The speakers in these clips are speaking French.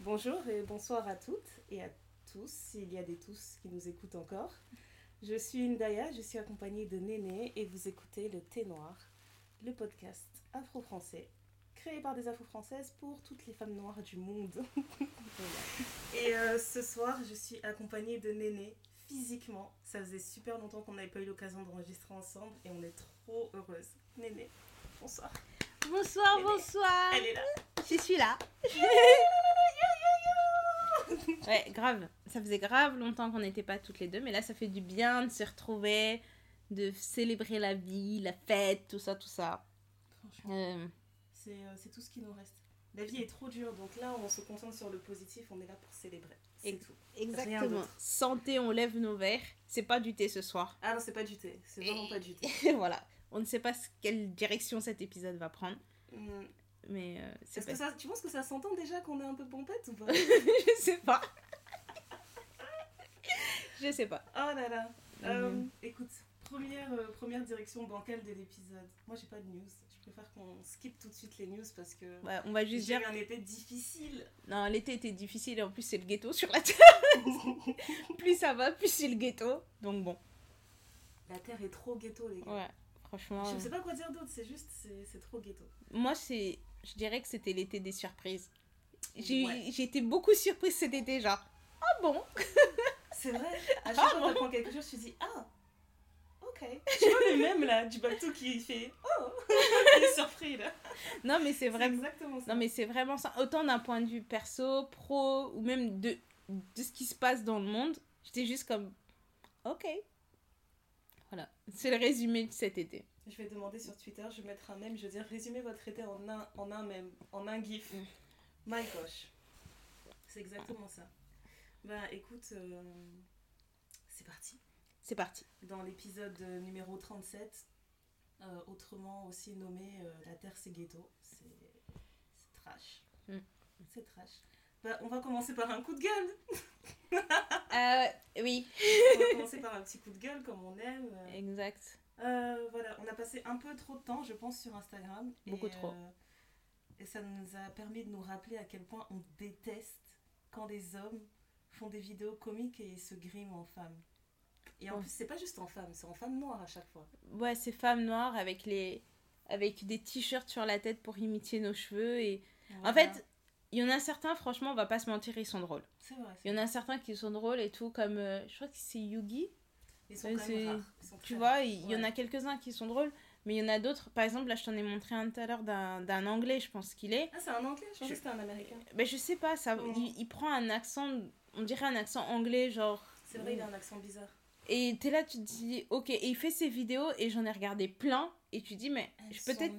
Bonjour et bonsoir à toutes et à tous, s'il y a des tous qui nous écoutent encore. Je suis Indaya, je suis accompagnée de Néné et vous écoutez le Thé Noir, le podcast afro-français créé par des afro-françaises pour toutes les femmes noires du monde. et euh, ce soir, je suis accompagnée de Néné physiquement. Ça faisait super longtemps qu'on n'avait pas eu l'occasion d'enregistrer ensemble et on est trop heureuse. Néné, bonsoir. Bonsoir, bonsoir. Elle est là. Je suis là. Ouais, grave. Ça faisait grave longtemps qu'on n'était pas toutes les deux, mais là, ça fait du bien de se retrouver, de célébrer la vie, la fête, tout ça, tout ça. Franchement. Euh, C'est euh, c'est tout ce qui nous reste. La vie est trop dure, donc là on se concentre sur le positif, on est là pour célébrer. C'est tout. Exactement. Santé, on lève nos verres. C'est pas du thé ce soir. Ah non, c'est pas du thé, c'est vraiment pas du thé. voilà. On ne sait pas quelle direction cet épisode va prendre, Hmm. Mais euh, c'est que ça, tu penses que ça s'entend déjà qu'on est un peu pompette ou pas Je sais pas. Je sais pas. Oh là là. Euh, écoute, première, euh, première direction bancale de l'épisode. Moi j'ai pas de news. Je préfère qu'on skip tout de suite les news parce que Ouais, on va juste dire... un été difficile. Non, l'été était difficile et en plus c'est le ghetto sur la terre. plus ça va, plus c'est le ghetto. Donc bon, La terre est trop ghetto les gars. ouais, franchement. Je sais pas quoi dire d'autre, c'est juste, c'est trop ghetto. Moi, c'est, je dirais que c'était l'été des surprises. J'ai Ouais. été beaucoup surprise cet été, genre. Ah bon? C'est vrai. À chaque fois bon? quelque chose, tu dis Ah, ok. Tu vois le même là du bateau qui fait Oh, il est surpris là. Non, mais c'est C'est vraiment. exactement ça. Non, mais c'est vraiment ça. Autant d'un point de vue perso, pro, ou même de, de ce qui se passe dans le monde, j'étais juste comme. Ok. Voilà. C'est le résumé de cet été. Je vais demander sur Twitter, je vais mettre un mème, je vais dire résumez votre été en un, en un mème, en un gif. Mm. My gosh. C'est exactement ça. Bah écoute, euh, c'est parti. C'est parti. Dans l'épisode numéro 37, euh, autrement aussi nommé euh, La Terre c'est ghetto, c'est c'est trash. Mm. C'est trash. Bah, on va commencer par un coup de gueule. Euh, oui. On va commencer par un petit coup de gueule comme on aime. Exact. Euh, voilà, on a passé un peu trop de temps, je pense, sur Instagram. Beaucoup et, trop. euh, et ça nous a permis de nous rappeler à quel point on déteste quand les hommes font des vidéos comiques et se griment en femmes. Et en Ouais. plus, c'est pas juste en femmes, c'est en femmes noires à chaque fois. Ouais, ces femmes noires avec les avec des t-shirts sur la tête pour imiter nos cheveux et en fait il y en a certains franchement on va pas se mentir ils sont drôles c'est vrai. il y en a certains qui sont drôles et tout comme euh, je crois que c'est Yugi Ils sont quand c'est- même rares. Ils sont tu vois il y en a quelques-uns qui sont drôles mais il y en a d'autres par exemple là je t'en ai montré un tout à l'heure d'un anglais je pense qu'il est Ah, c'est un anglais Je pensais que c'était un américain. ben je sais pas ça Mhm. il, il prend un accent on dirait un accent anglais genre C'est vrai, il a un accent bizarre. et t'es là tu te dis ok et il fait ses vidéos et j'en ai regardé plein et tu dis mais peut-être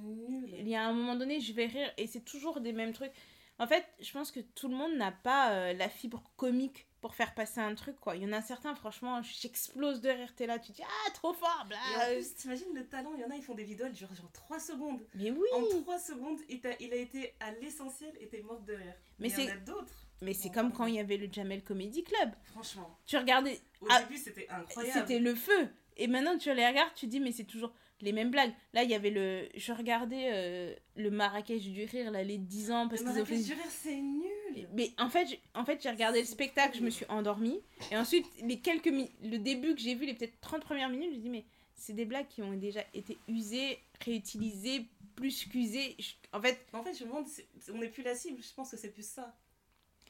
il y a un moment donné, je vais rire et c'est toujours des mêmes trucs. En fait, je pense que tout le monde n'a pas euh, la fibre comique pour faire passer un truc, quoi. Il y en a certains, franchement, j'explose de rire. T'es là, tu dis, ah, trop fort, bla. Et en plus, t'imagines le talent, il y en a, ils font des vidéos, durent genre 3 secondes. Mais oui, En 3 secondes, il, t'a- il a été à l'essentiel et t'es morte de rire. Mais il y en c'est- a d'autres. mais c'est comme quand il y avait le Jamel Comedy Club. Franchement, Tu regardais, au Ah, début, c'était incroyable. c'était le feu. Et maintenant, tu les regardes, tu dis, mais c'est toujours les mêmes blagues. Là, il y avait le. Je regardais euh, le Marrakech du rire, là, les 10 ans, parce qu'ils ont fait. Marrakech du rire, c'est nul. Mais en fait, j'ai- en fait j'ai regardé le spectacle, je me suis endormie. Et ensuite, les quelques le début que j'ai vu, les peut-être 30 premières minutes, je me dis, mais c'est des blagues qui ont déjà été usées, réutilisées, plus qu'usées. Je- En fait, En fait, je me demande, on n'est plus la cible. Je pense que c'est plus ça.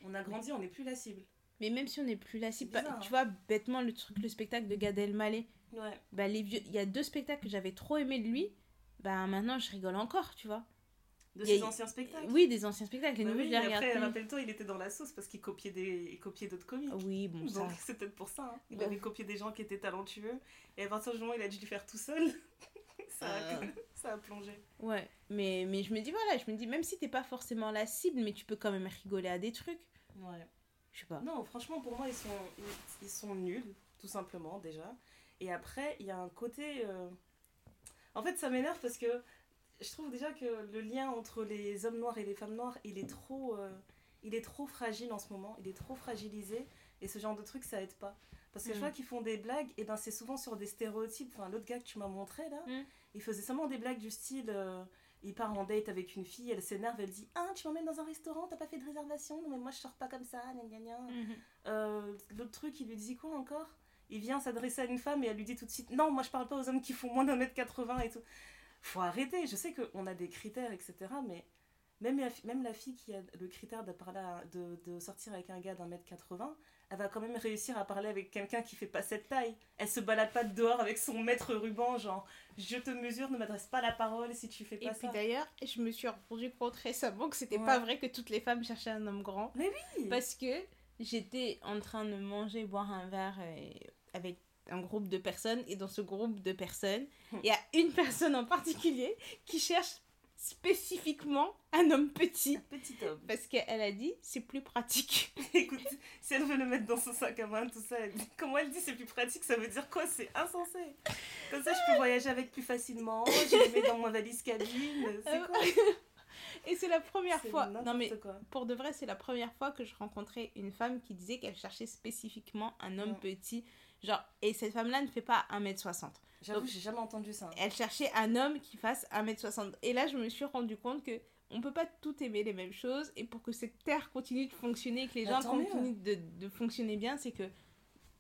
On a grandi, on n'est plus la cible. mais même si on n'est plus la cible, bah, tu vois, bêtement, le truc, le spectacle de Gad Elmaleh, Ouais. bah, les vieux, il y a deux spectacles que j'avais trop aimé de lui. Bah maintenant, je rigole encore, tu vois. De ses anciens spectacles. Oui, des anciens spectacles. Les Bah nouveaux, oui, je les regarde après, rappelle-toi, il était dans la sauce parce qu'il copiait des, il copiait d'autres comiques. Oui, bon. Donc c'est peut-être pour ça. hein. Il avait copié des gens qui étaient talentueux. Et à partir du moment où il a dû le faire tout seul, ça, a, Euh. ça a plongé. Ouais, mais, mais je me dis, voilà, je me dis, même si t'es pas forcément la cible, mais tu peux quand même rigoler à des trucs. Ouais. Je sais pas. Non, franchement, pour moi, ils sont, ils, ils sont nuls, tout simplement, déjà. Et après, il y a un côté. euh, En fait, ça m'énerve parce que je trouve déjà que le lien entre les hommes noirs et les femmes noires, il est trop, euh, il est trop fragile en ce moment. Il est trop fragilisé. Et ce genre de truc, ça aide pas. Parce que je Mm. vois qu'ils font des blagues, et ben c'est souvent sur des stéréotypes. Enfin, l'autre gars que tu m'as montré là, Mm. il faisait seulement des blagues du style euh, il part en date avec une fille, elle s'énerve, elle dit Ah, tu m'emmènes dans un restaurant, t'as pas fait de réservation? Non, mais moi je sors pas comme ça, gna gna gna. Mhm. Euh, L'autre truc, il lui dit quoi encore? Il vient s'adresser à une femme et elle lui dit tout de suite Non, moi je parle pas aux hommes qui font moins d'un mètre 80 et tout. Faut arrêter, je sais qu'on a des critères, etc. Mais même la, même la fille qui a le critère de, parler à- de, de sortir avec un gars d'un mètre 80, elle va quand même réussir à parler avec quelqu'un qui fait pas cette taille. Elle se balade pas dehors avec son mètre ruban, genre je te mesure, ne m'adresse pas la parole si tu fais Et pas puis ça. d'ailleurs, je me suis rendu compte récemment que c'était Ouais. pas vrai que toutes les femmes cherchaient un homme grand. Mais oui Parce que j'étais en train de manger, boire un verre euh, avec un groupe de personnes. Et dans ce groupe de personnes, il y a une personne en particulier qui cherche spécifiquement un homme petit. Petit homme. Parce qu'elle a dit, c'est plus pratique. Écoute, si elle veut le mettre dans son sac à main, tout ça, elle dit- comment elle dit c'est plus pratique, ça veut dire quoi? C'est insensé. Comme ça, je peux voyager avec plus facilement, je les mets dans ma valise cabine. C'est quoi? Et c'est la première fois. Non mais quoi. pour de vrai, c'est la première fois que je rencontrais une femme qui disait qu'elle cherchait spécifiquement un homme Ouais. petit. Genre, et cette femme-là ne fait pas 1m60. J'avoue, j'ai jamais entendu ça. Elle cherchait un homme qui fasse 1m60. Et là, je me suis rendu compte que on peut pas tout aimer les mêmes choses. Et pour que cette terre continue de fonctionner, que les Bah, gens continuent de, de fonctionner bien, c'est que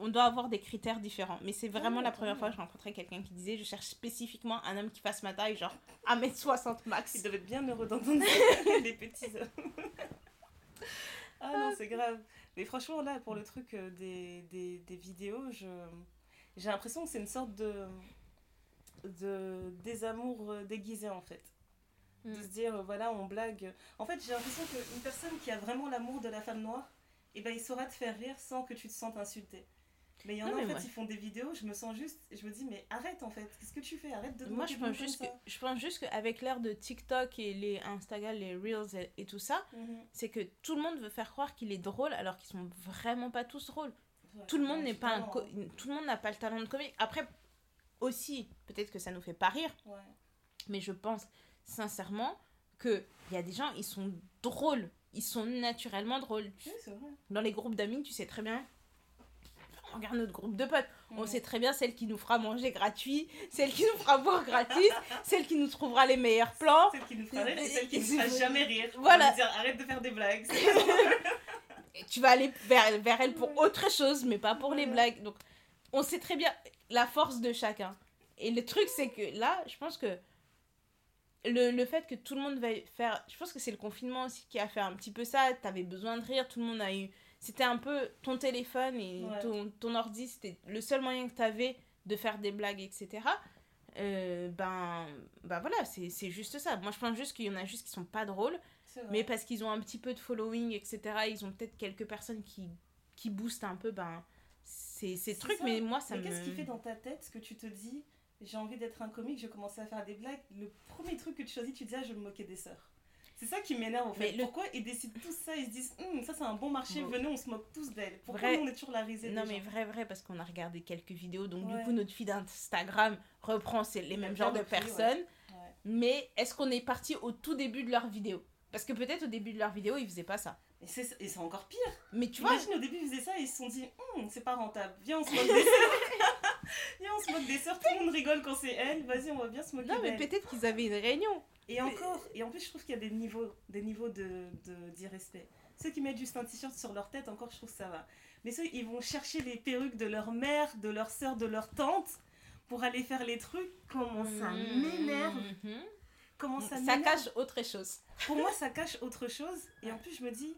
on doit avoir des critères différents. Mais c'est vraiment Ouais, la première fois que je rencontrais quelqu'un qui disait je cherche spécifiquement un homme qui fasse ma taille, genre 1m60 max. Ils doivent être bien heureux d'entendre les petits hommes. ah non, c'est grave. Mais franchement, là, pour le truc euh, des, des, des vidéos, je... j'ai l'impression que c'est une sorte de, de désamour euh, déguisé, en fait. De Mm. se dire, euh, voilà, on blague. En fait, j'ai l'impression qu'une personne qui a vraiment l'amour de la femme noire, eh ben, il saura te faire rire sans que tu te sentes insulté. Mais il y en a, en fait, moi- ils font des vidéos, je me sens juste, je me dis, mais arrête, en fait, qu'est-ce que tu fais? Arrête de Moi, je pense, juste que, je pense juste qu'avec l'ère de TikTok et les Instagram, les Reels et, et tout ça, Mhm. c'est que tout le monde veut faire croire qu'il est drôle alors qu'ils sont vraiment pas tous drôles. Ouais, tout le monde n'est pas un tout le monde n'a pas le talent de comique. Après aussi, peut-être que ça nous fait pas rire, Ouais. mais je pense sincèrement que il y a des gens ils sont drôles, ils sont naturellement drôles. Oui, vrai. Dans les groupes d'amis, tu sais très bien. Regarde notre groupe de potes. On sait très bien celle qui nous fera manger gratuit, celle qui nous fera boire gratis, celle qui nous trouvera les meilleurs plans. Celle qui nous fera rire et celle qui nous fera jamais rire. Voilà. Dire arrête de faire des blagues. tu vas aller vers, vers elle pour autre chose, mais pas pour les blagues. Donc, on sait très bien la force de chacun. Et le truc, c'est que là, je pense que le, le fait que tout le monde va faire. Je pense que c'est le confinement aussi qui a fait un petit peu ça. T'avais besoin de rire, tout le monde a eu. C'était un peu ton téléphone et Ouais. ton, ton ordi, c'était le seul moyen que t'avais de faire des blagues, etc. Euh, ben, ben voilà, c'est juste ça. Moi, je pense juste qu'il y en a juste qui sont pas drôles. Mais parce qu'ils ont un petit peu de following, etc., ils ont peut-être quelques personnes qui, qui boostent un peu ben, ces, ces trucs, ça. mais moi ça Mais me. qu'est-ce qui fait dans ta tête que tu te dis j'ai envie d'être un comique, je commence à faire des blagues Le premier truc que tu choisis, tu dis ah, je vais me moquer des sœurs. C'est ça qui m'énerve en fait. Mais le- Pourquoi ils décident tous ça Ils se disent Hum, ça c'est un bon marché, Bon. venez on se moque tous d'elle. Pourquoi Vrai. on est toujours la risée Non, des mais gens vrai, vrai, parce qu'on a regardé quelques vidéos, donc Ouais. du coup, notre feed d'Instagram reprend c'est les mêmes genres de personnes. Ouais. Mais est-ce qu'on est parti au tout début de leur vidéo? Parce que peut-être au début de leur vidéo, ils faisaient pas ça. Et c'est encore pire. Mais tu vois, Imagine au début ils faisaient ça et ils se sont dit Hum, c'est pas rentable. Viens on se moque des sœurs. Viens on se moque des sœurs. Tout le monde rigole quand c'est elle. Vas-y on va bien se moquer non, mais peut-être qu'ils avaient une réunion. Et encore, et en plus, je trouve qu'il y a des niveaux, des niveaux de, de- d'irrespect. Ceux qui mettent juste un t-shirt sur leur tête, encore, je trouve que ça va. Mais ceux, ils vont chercher les perruques de leur mère, de leur soeur, de leur tante, pour aller faire les trucs. Comment ça m'énerve Mhm. Comment ça Ça m'énerve cache autre chose. Pour moi, ça cache autre chose. Et en plus, je me dis,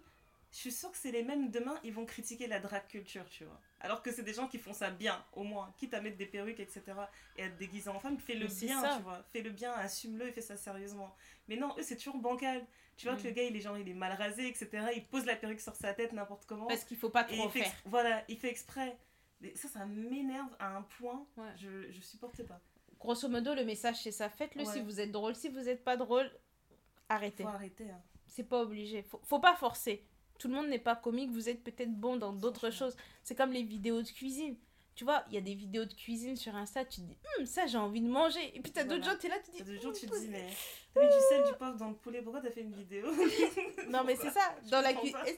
je suis sûre que c'est les mêmes demain, ils vont critiquer la drag culture, tu vois. Alors que c'est des gens qui font ça bien, au moins. Quitte à mettre des perruques, etc. Et à te déguiser en femme, fais le Mais bien, tu vois. Fais le bien, assume-le et fais ça sérieusement. Mais non, eux, c'est toujours bancal. Tu vois Mm. que le gars, il est genre, il est mal rasé, etc. Il pose la perruque sur sa tête n'importe comment. Parce qu'il faut pas et trop fait, faire. voilà, il fait exprès. Ça, ça m'énerve à un point. Ouais. Je, je supporte pas. Grosso modo, le message c'est ça. Faites-le Ouais. si vous êtes drôle. Si vous êtes pas drôle, arrêtez. Faut arrêter. hein. C'est pas obligé. Faut, faut pas forcer. Tout le monde n'est pas comique. Vous êtes peut-être bon dans d'autres choses. C'est comme les vidéos de cuisine. tu vois, il y a des vidéos de cuisine sur Insta, tu te dis, Hum, ça j'ai envie de manger. Et puis t'as d'autres Voilà. gens, t'es là, tu te dis, deux jours, tu te Hum, dis, mais t'as mis du sel, du poivre dans le poulet, pourquoi t'as fait une vidéo Non, mais c'est ça. Dans la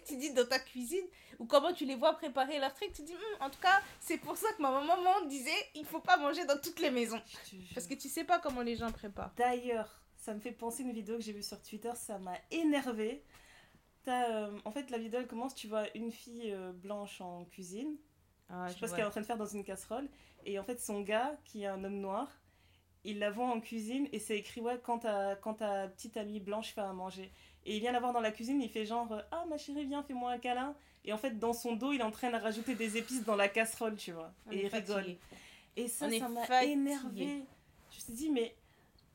tu dis dans ta cuisine ou comment tu les vois préparer leur truc, tu dis Hum, en tout cas, c'est pour ça que ma maman disait il faut pas manger dans toutes les maisons te parce que tu sais pas comment les gens préparent. D'ailleurs, ça me fait penser à une vidéo que j'ai vue sur Twitter, ça m'a énervé. en fait, la vidéo elle commence, tu vois une fille euh, blanche en cuisine, Ah, je sais pas ce qu'elle est en train de faire dans une casserole, et en fait son gars, qui est un homme noir, il la voit en cuisine et c'est écrit ouais quand ta, quand ta petite amie blanche fait à manger. Et il vient la voir dans la cuisine, il fait genre euh, ah ma chérie viens fais-moi un câlin. Et en fait dans son dos il est en train de rajouter des épices dans la casserole tu vois. On et il rigole. Et ça, On ça m'a énervé. Je me suis dit, mais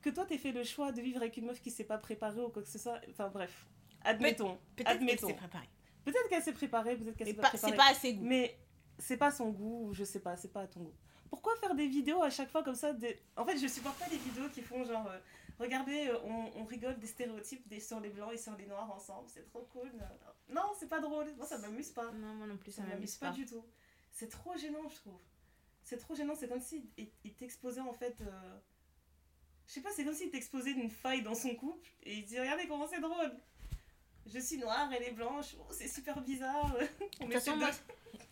que toi, t'aies fait le choix de vivre avec une meuf qui s'est pas préparée ou quoi que ce soit. Enfin, bref. Admettons. Peut-être qu'elle s'est préparée. Peut-être qu'elle s'est préparée, peut-être qu'elle s'est pas- pas c'est préparée. pas assez goût. Mais c'est pas son goût, je sais pas, c'est pas à ton goût. Pourquoi faire des vidéos à chaque fois comme ça des... En fait, je supporte pas les vidéos qui font genre, euh, regardez, euh, on, on rigole des stéréotypes des, sur les blancs et sur les noirs ensemble, c'est trop cool. Non, c'est pas drôle, moi ça m'amuse pas. Non, moi non plus, ça Ça m'amuse pas. pas du tout. C'est trop gênant, je trouve. C'est trop gênant, c'est comme si il, t'exposait en fait. euh, Je sais pas, c'est comme s'il t'exposait une faille dans son couple et il dit Regardez comment c'est drôle. Je suis noire, elle est blanche, oh, c'est super bizarre. On De façon, moi,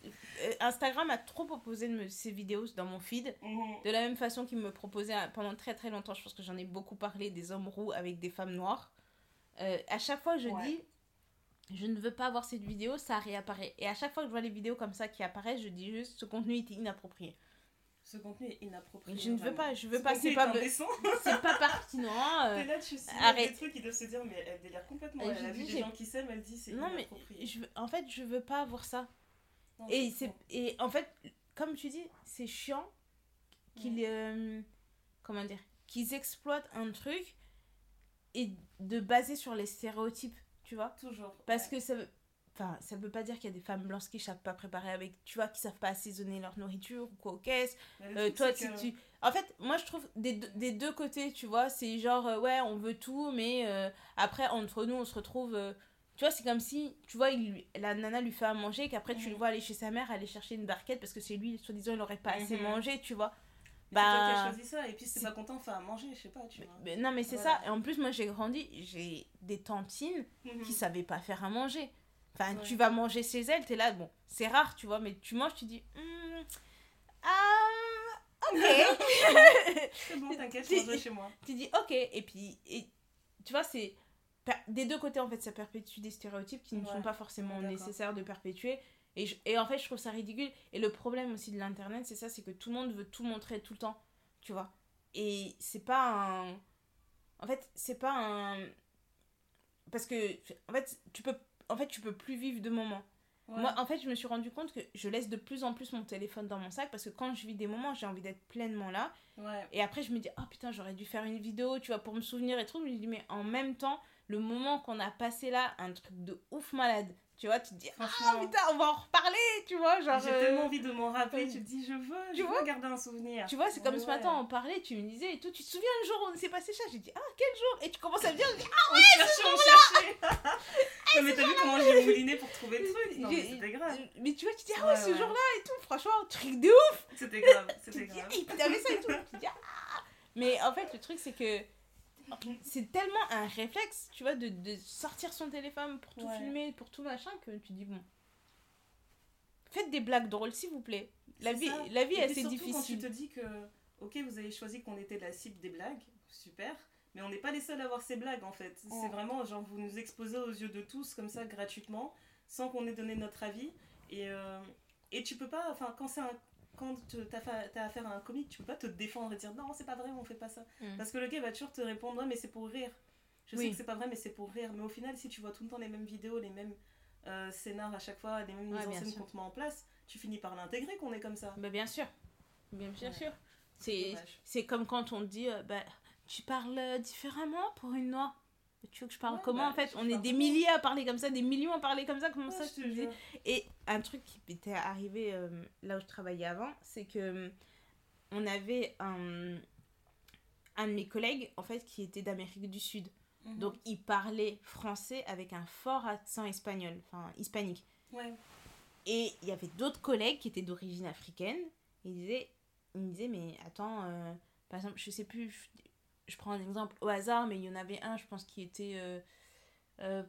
euh, Instagram a trop proposé de me- ces vidéos dans mon feed. Mhm. De la même façon qu'il me proposait pendant très très longtemps, je pense que j'en ai beaucoup parlé, des hommes roux avec des femmes noires. Euh, à chaque fois, je Ouais. dis, je ne veux pas voir cette vidéo, ça réapparaît. Et à chaque fois que je vois les vidéos comme ça qui apparaissent, je dis juste, ce contenu est inapproprié. Ce contenu est inapproprié. Je ne veux pas, je veux Ce pas, c'est est pas, c'est pas pertinent. euh, là, tu sais, arrête. des trucs, ils doivent se dire Mais elle délire complètement. Elle a vu des gens qui s'aiment, elle dit C'est non mais je, veux- en fait je veux pas voir ça Non, et c'est et en fait comme tu dis c'est chiant qu'ils euh, comment dire qu'ils exploitent un truc et de baser sur les stéréotypes tu vois Toujours. parce ouais. que ça veut enfin ça veut pas dire qu'il y a des femmes blanches qui savent pas préparer avec tu vois qui savent pas assaisonner leur nourriture ou quoi le euh, toi, si que- tu... En fait, moi, je trouve des deux, des deux côtés, tu vois, c'est genre, euh, ouais, on veut tout, mais euh, après, entre nous, on se retrouve... tu vois, c'est comme si, tu vois, il, la nana lui fait à manger, et qu'après, tu le vois aller chez sa mère, aller chercher une barquette, parce que c'est lui, soi-disant, il aurait pas assez Mhm. mangé, tu vois. Mais c'est toi qui as Bah, choisi ça, et puis si t'es pas content, enfin à manger, je sais pas, tu vois. mais non, mais c'est Voilà. ça. Et en plus, moi, j'ai grandi, j'ai des tantines Mhm. qui savaient pas faire à manger. Enfin, Ouais. tu vas manger chez elles, t'es là, bon, c'est rare, tu vois, mais tu manges, tu dis, Hmm, ah, ok. C'est bon, t'inquiète, je mangerai chez moi. tu dis ok et puis et, tu vois c'est des deux côtés en fait ça perpétue des stéréotypes qui ne Ouais. sont pas forcément Ouais, nécessaires de perpétuer et, je- et en fait je trouve ça ridicule et le problème aussi de l'internet c'est ça c'est que tout le monde veut tout montrer tout le temps tu vois et c'est pas un en fait c'est pas un parce que en fait tu peux en fait tu peux plus vivre de moments Ouais. moi en fait je me suis rendu compte que je laisse de plus en plus mon téléphone dans mon sac parce que quand je vis des moments j'ai envie d'être pleinement là Ouais. et après, je me dis, oh putain, j'aurais dû faire une vidéo, tu vois, pour me souvenir et tout. Mais je me dis, mais en même temps, le moment qu'on a passé là, un truc de ouf malade. Tu vois, tu te dis, ah putain, on va en reparler, tu vois. Genre, j'ai euh, tellement envie de m'en rappeler, euh, tu te dis je veux, tu je vois veux garder un souvenir. Tu vois, c'est comme Ouais, ce matin, ouais. on parlait, tu me disais et tout. Tu te souviens le jour où on s'est passé ça? J'ai dit, ah, quel jour? Et tu commences à me dire, dis, on cherchait, on cherchait. Non, mais t'as vu comment j'ai mouliné pour trouver le truc? Non, mais c'était grave. ah, mais tu vois, tu dis, ah Ouais, ouais, ce ouais. jour-là et tout. Franchement, truc de ouf. C'était grave, c'était te grave. et puis t'avais ça et tout. Tu te dis, ah. Mais en fait, le truc, c'est que c'est tellement un réflexe, tu vois, de, de sortir son téléphone pour tout Ouais. filmer, pour tout machin, que tu dis, bon. Faites des blagues drôles, s'il vous plaît. La vie, ça. la vie est assez surtout difficile. quand tu te dis que, ok, vous avez choisi qu'on était la cible des blagues, super, mais on n'est pas les seuls à avoir ces blagues en fait. Oh. C'est vraiment genre vous nous exposez aux yeux de tous comme ça gratuitement, sans qu'on ait donné notre avis. Et, euh, et tu peux pas, enfin, quand c'est un. Quand t'as fa- t'as affaire à un comique, tu peux pas te défendre et dire non, c'est pas vrai, on fait pas ça. Mm. Parce que le gars va toujours te répondre, ouais, mais c'est pour rire. Je sais que c'est pas vrai, mais c'est pour rire. Mais au final, si tu vois tout le temps les mêmes vidéos, les mêmes euh, scénars à chaque fois, les mêmes Ouais, mises en scène qu'on te met en place, tu finis par l'intégrer qu'on est comme ça. Bah, bien sûr. Bien, bien Ouais. sûr. C'est comme quand on te dit, euh, bah, tu parles différemment pour une noire. Mais Tu veux que je parle Ouais, comment bah, en fait On est des milliers à parler comme ça, des millions à parler comme ça, comment Ouais, ça je te dis. Et un truc qui m'était arrivé euh, là où je travaillais avant, c'est que euh, on avait un, un de mes collègues en fait qui était d'Amérique du Sud. Mhm. Donc il parlait français avec un fort accent espagnol, enfin hispanique. Ouais. Et il y avait d'autres collègues qui étaient d'origine africaine. Il disait, il me disait, mais attends, euh, par exemple, je sais plus, je, prends un exemple au hasard, mais il y en avait un, je pense, qui était euh, euh,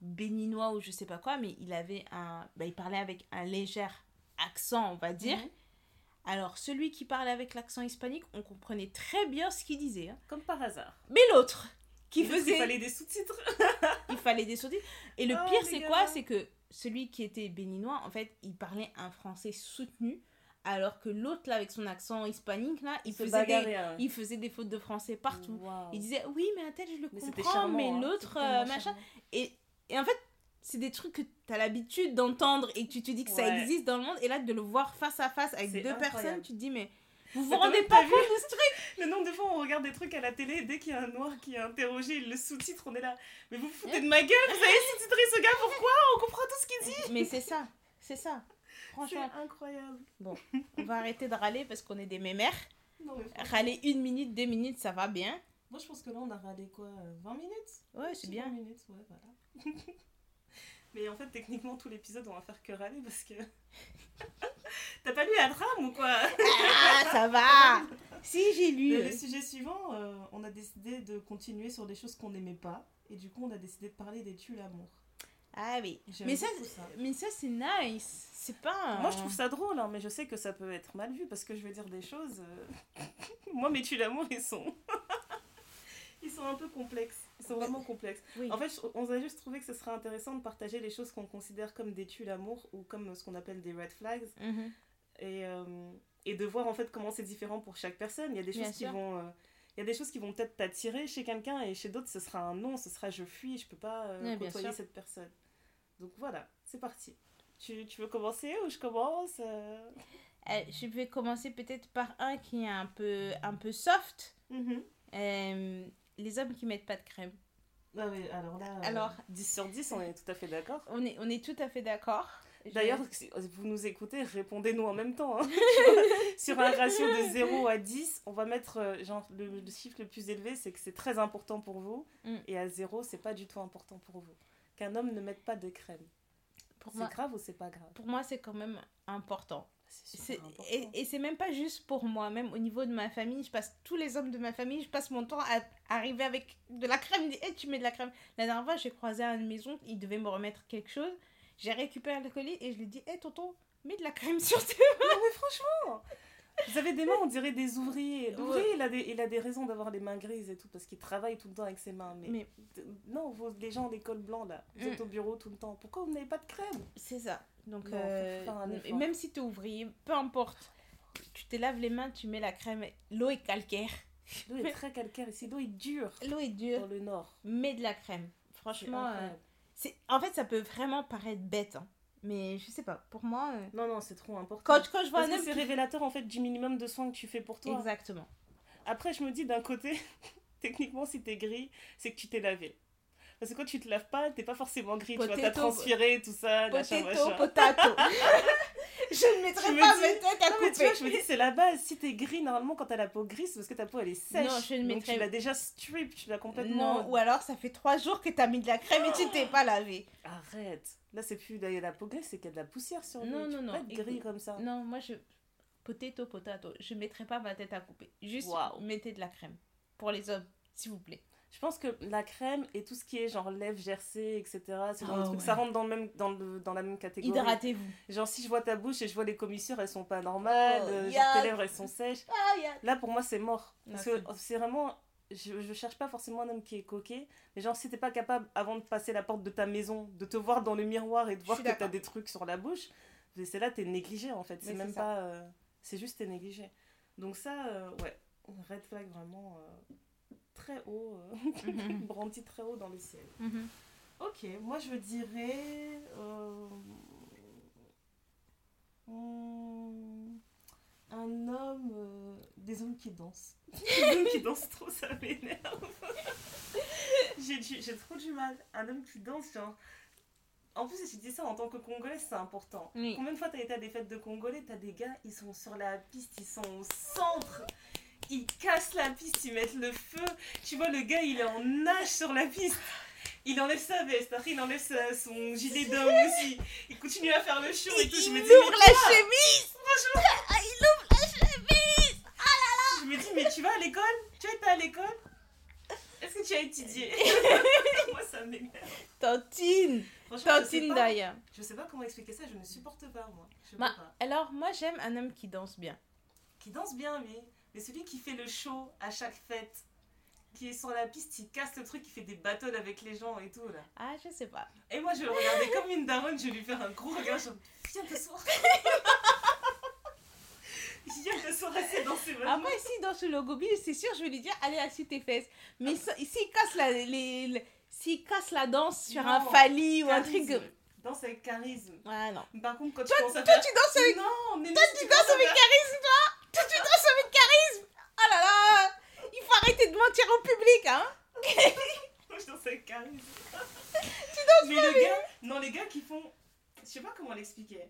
béninois ou je sais pas quoi, mais il avait un. Bah, il parlait avec un léger accent, on va dire. Mhm. Alors, celui qui parlait avec l'accent hispanique, on comprenait très bien ce qu'il disait. hein. Comme par hasard. Mais l'autre, qui Et faisait. Il fallait des sous-titres. il fallait des sous-titres. Et le Oh, pire, c'est quoi? C'est que celui qui était béninois, en fait, il parlait un français soutenu, alors que l'autre, là, avec son accent hispanique, là, il faisait, des, hein. il faisait des fautes de français partout. Il disait, oui, mais un tel, je le Mais comprends, charmant, mais hein. l'autre, euh, machin. Et, et en fait, c'est des trucs que tu as l'habitude d'entendre et que tu te dis que ça existe dans le monde. Et là, de le voir face à face avec deux incroyable. personnes, tu te dis, mais vous vous rendez pas compte de ce truc? Le nombre de fois on regarde des trucs à la télé, dès qu'il y a un noir qui est interrogé, il le sous-titre, on est là. Mais vous vous foutez de ma gueule, vous avez sous-titré ce gars, pourquoi? On comprend tout ce qu'il dit. Mais c'est ça, c'est ça. Franchement, C'est incroyable. on va arrêter de râler parce qu'on est des mémères. Non, mais Râler une minute, deux minutes, ça va bien. Moi, je pense que là, on a râlé quoi euh, 20 minutes? Ouais, c'est bien. 20 minutes, ouais, voilà. mais en fait, techniquement, tout l'épisode, on va faire que râler parce que. T'as pas lu la trame ou quoi? Ah, ça va Si, j'ai lu. Le, le sujet suivant, euh, on a décidé de continuer sur des choses qu'on n'aimait pas. Et du coup, on a décidé de parler des tues l'amour. Ah oui. J'aime Mais ça, beaucoup ça. mais ça c'est nice. C'est pas. Moi, je trouve ça drôle, hein, mais je sais que ça peut être mal vu parce que je vais dire des choses. euh, Moi, mes tues l'amour, ils sont. ils sont un peu complexes. Ils sont vraiment complexes. Oui. En fait, on a juste trouvé que ce serait intéressant de partager les choses qu'on considère comme des tues l'amour ou comme ce qu'on appelle des red flags Mhm. et, euh, et de voir en fait comment c'est différent pour chaque personne. Il y a des Bien choses qui vont. euh, il y a des choses qui vont peut-être t'attirer chez quelqu'un et chez d'autres ce sera un non, ce sera je fuis, je peux pas euh, côtoyer cette personne. Donc voilà, c'est parti. Tu, tu veux commencer ou je commence euh? Euh, je vais commencer peut-être par un qui est un peu, un peu soft. Mhm. Euh, les hommes qui mettent pas de crème. Ah oui, alors là, euh, Alors- 10 sur 10, on est tout à fait d'accord. On est, on est tout à fait d'accord. D'ailleurs, si vous nous écoutez, répondez-nous en même temps. hein. Sur un ratio de 0 à 10, on va mettre genre, le, le chiffre le plus élevé, c'est que c'est très important pour vous. Mm. Et à 0, c'est pas du tout important pour vous. Qu'un homme ne mette pas de crème. C'est grave ou c'est pas grave? pour moi c'est quand même important. Et et c'est même pas juste pour moi, même au niveau de ma famille, je passe tous les hommes de ma famille, je passe mon temps à arriver avec de la crème. Et tu mets de la crème. La dernière fois, j'ai croisé à une maison, il devait me remettre quelque chose. J'ai récupéré le colis et je lui ai dit Hé tonton, mets de la crème sur tes. Non, mais franchement Vous avez des mains, on dirait des ouvriers. L'ouvrier, il, a des, il a des raisons d'avoir les mains grises et tout, parce qu'il travaille tout le temps avec ses mains. Mais, Mais non, vous, les gens des cols blancs, là, vous Mm. êtes au bureau tout le temps. Pourquoi vous n'avez pas de crème? C'est ça. Donc, Non, euh, même si tu es ouvrier, peu importe, tu te laves les mains, tu mets la crème. L'eau est calcaire, L'eau est très calcaire ici, l'eau est dure l'eau est dure, dans le nord. mets de la crème. Franchement, euh, en fait, ça peut vraiment paraître bête. hein. Mais je sais pas, pour moi. euh, Non, non, c'est trop important. Quand, quand je vois Parce un homme c'est qui- révélateur en fait du minimum de soins que tu fais pour toi. Exactement. Après, je me dis d'un côté, techniquement, si t'es gris, c'est que tu t'es lavé. Parce que quand tu te laves pas, t'es pas forcément gris, tu vois, t'as transpiré, tout ça, machin. potato. je ne mettrai Tu me pas dis- mes têtes à Non, mais tu vois, couper. je me dis, c'est la base. Si t'es gris, normalement, quand t'as la peau grise, c'est parce que ta peau elle est sèche. Non, je ne Donc mettrai- tu l'as déjà strip, tu l'as complètement. Non, ou alors ça fait trois jours que t'as mis de la crème et tu t'es pas lavé. Arrête. Là, c'est plus la, la peau grise, c'est qu'il y a de la poussière sur lui. Non, non, peux non. pas être gris Écoute, comme ça. Non, moi je. Potato, potato. Je mettrai pas ma tête à couper. Juste mettez de la crème. Pour les hommes, s'il vous plaît. Je pense que la crème et tout ce qui est genre lèvres gercées, etc., Ah ouais. ça rentre dans, le même, dans, le, dans la même catégorie. Hydratez-vous. Genre, si je vois ta bouche et je vois les commissures, elles sont pas normales, Oh, euh, genre tes lèvres, elles sont sèches. Ah, Là, pour moi, c'est mort. Parce que c'est vraiment. Je, je cherche pas forcément un homme qui est coquet, mais genre, si t'es pas capable, avant de passer la porte de ta maison, de te voir dans le miroir et de voir que t'as des trucs sur la bouche, c'est là, t'es négligé en fait. C'est même pas. euh, c'est juste t'es négligé. Donc, ça, euh, ouais, red flag vraiment euh, très haut, euh, Mhm. brandi très haut dans le ciel. Mhm. Ok, moi je dirais. euh, hmm, un homme. euh, des hommes qui dansent. des hommes qui dansent trop, ça m'énerve. j'ai, du- j'ai trop du mal. Un homme qui danse, genre. En plus, je dis ça en tant que Congolais, c'est important. Oui. Combien de fois t'as été à des fêtes de Congolais, t'as des gars, ils sont sur la piste, ils sont au centre ils cassent la piste, ils mettent le feu. Tu vois, le gars, il est en nage sur la piste. Il enlève sa veste, après il enlève son gilet d'homme aussi. Il continue à faire le show et, tout. Il ouvre la chemise Franchement ah, Il ouvre la chemise Ah là là Je me dis, mais tu vas à l'école? Tu étais à l'école? Est-ce que tu as étudié? Moi, ça m'énerve. Tantine Tantine d'ailleurs. Je sais pas comment expliquer ça, je ne supporte pas, moi. Bah, pas. Alors, moi, j'aime un homme qui danse bien. Qui danse bien, mais mais celui qui fait le show à chaque fête, qui est sur la piste, il casse le truc, il fait des battles avec les gens et tout, là. Ah, je sais pas. Et moi, je le regardais comme une daronne, je lui faire un gros regard, genre, viens t'asseoir. viens t'asseoir, c'est danser maintenant. Après, si dans ce logo bill, c'est sûr, je vais lui dire, allez, assieds tes fesses. Mais ça- s'il casse la, les, les- s'il casse la danse sur un Fali ou un truc. Danse avec charisme. Ah non. Par contre, quand Toi, tu commences à toi, tu danses avec, Non, mais toi, tu danses avec charisme, toi Toi, tu danses avec charisme Oh là là Il faut arrêter de mentir au public, hein Moi, je danse avec charisme. tu danses Mais le gars... Non, les gars qui font... Je sais pas comment l'expliquer.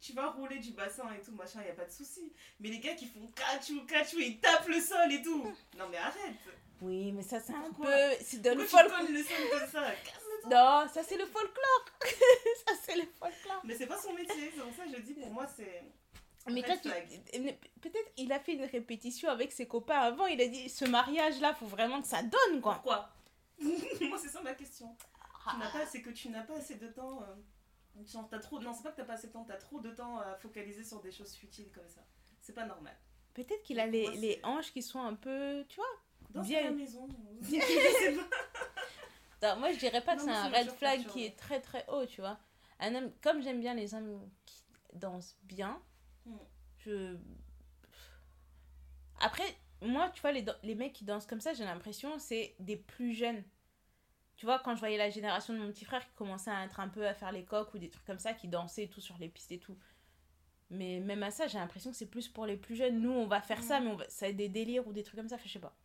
Tu vas rouler du bassin et tout, machin, y a pas de souci. Mais les gars qui font cachou, cachou, ils tapent le sol et tout. Non, mais arrête. Oui, mais ça, c'est un Pourquoi peu. C'est de le Pourquoi tu folk. colles le sol comme ça? Non, ça, c'est le folklore Ça, c'est le folklore Mais c'est pas son métier, c'est pour ça que je dis pour moi c'est. Mais Red toi, peut-être il a fait une répétition avec ses copains avant. Il a dit ce mariage là, faut vraiment que ça donne quoi. Pourquoi? Moi c'est ça ma question. Tu n'as pas, c'est que tu n'as pas assez de temps. euh, genre, t'as trop. Non, c'est pas que t'as pas assez de temps, t'as trop de temps à focaliser sur des choses futiles comme ça. C'est pas normal. Peut-être qu'il a les, moi, les hanches qui sont un peu, tu vois. Dans Bien. la maison. je sais pas. Non, moi je dirais pas que c'est un red flag qui est très très haut, tu vois. Un homme, comme j'aime bien les hommes qui dansent bien. Je. Après, moi, tu vois, les, les mecs qui dansent comme ça, j'ai l'impression c'est des plus jeunes. Tu vois, quand je voyais la génération de mon petit frère qui commençait à être un peu à faire les coques ou des trucs comme ça, qui dansaient et tout sur les pistes et tout. Mais même à ça, j'ai l'impression que c'est plus pour les plus jeunes. Nous, on va faire ça, mais on va... ça des délires ou des trucs comme ça, enfin, je sais pas.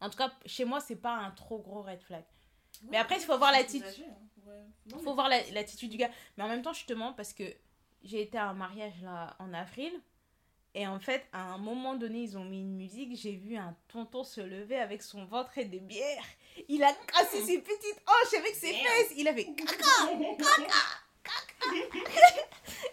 En tout cas, chez moi, c'est pas un trop gros red flag. Mais après, il faut voir l'attitude. hein. Ouais. Non, faut mais- voir la- l'attitude du gars. Mais en même temps, je te mens parce que j'ai été à un mariage là en avril. Et en fait, à un moment donné, ils ont mis une musique. J'ai vu un tonton se lever avec son ventre et des bières. Il a cassé ses petites hanches avec ses fesses. Il avait caca.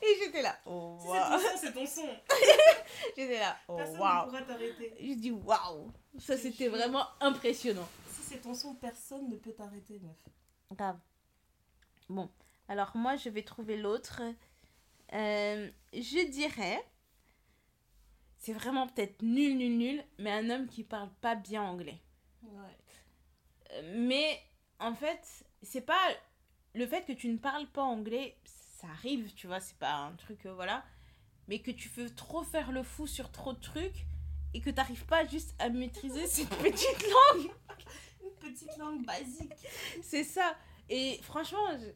Et j'étais là. Oh, waouh. c'est ton son, c'est ton son. J'étais là. Oh, Personne ne waouh. pourra t'arrêter. Je dis waouh. Ça, c'était vraiment impressionnant. Si c'est ton son, personne ne peut t'arrêter, meuf. Grave. Bon, alors moi je vais trouver l'autre. Euh, je dirais, c'est vraiment peut-être nul, nul, nul, mais un homme qui parle pas bien anglais. Ouais. Euh, Mais en fait, c'est pas le fait que tu ne parles pas anglais, ça arrive, tu vois, c'est pas un truc, euh, voilà. Mais que tu veux trop faire le fou sur trop de trucs et que t'arrives pas juste à maîtriser cette petite langue. Une petite langue basique. C'est ça. Et franchement, je,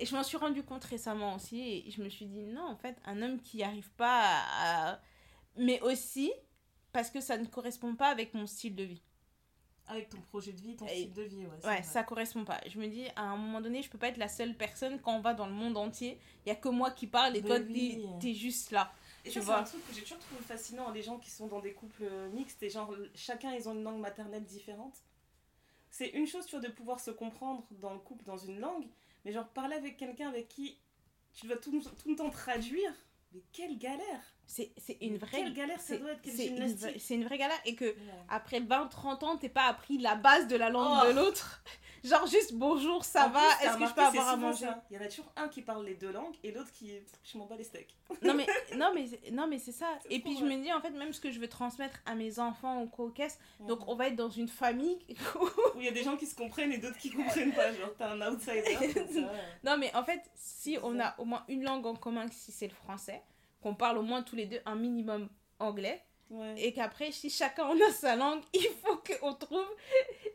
et je m'en suis rendu compte récemment aussi. Et je me suis dit, non, en fait, un homme qui n'y arrive pas à, Mais aussi parce que ça ne correspond pas avec mon style de vie. Avec ton projet de vie, ton Et- style de vie, ouais. Ouais, vrai. ça correspond pas. Je me dis, à un moment donné, je peux pas être la seule personne quand on va dans le monde entier. Il y a que moi qui parle et Mais toi, oui. t'es juste là. Et ça, c'est vois. un truc que j'ai toujours trouvé fascinant, les gens qui sont dans des couples euh, mixtes et genre chacun ils ont une langue maternelle différente. C'est une chose, tu vois, de pouvoir se comprendre dans le couple, dans une langue, mais genre parler avec quelqu'un avec qui tu dois tout, tout le temps traduire. Mais quelle galère C'est une vraie. Quelle galère ça doit être, quelle C'est une, vraie- gymnastique c'est une vraie galère. Et que Ouais. après 20-30 ans, t'es pas appris la base de la langue Oh. de l'autre. Genre juste bonjour, ça En va, est-ce que je peux avoir à manger? Il y en a toujours un qui parle les deux langues et l'autre qui je m'en bats les steaks. Non mais non mais c'est- non mais c'est ça. Et puis je me dis en fait même ce que je veux transmettre à mes enfants au cocasse. Donc on va être dans une famille. Où il y a des gens qui se comprennent et d'autres qui comprennent pas. Genre, t'as un outsider comme ça. ouais. non mais en fait si on a au moins une langue en commun, si c'est le français, qu'on parle au moins tous les deux un minimum anglais, Ouais. et qu'après si chacun on a sa langue, il faut qu'on trouve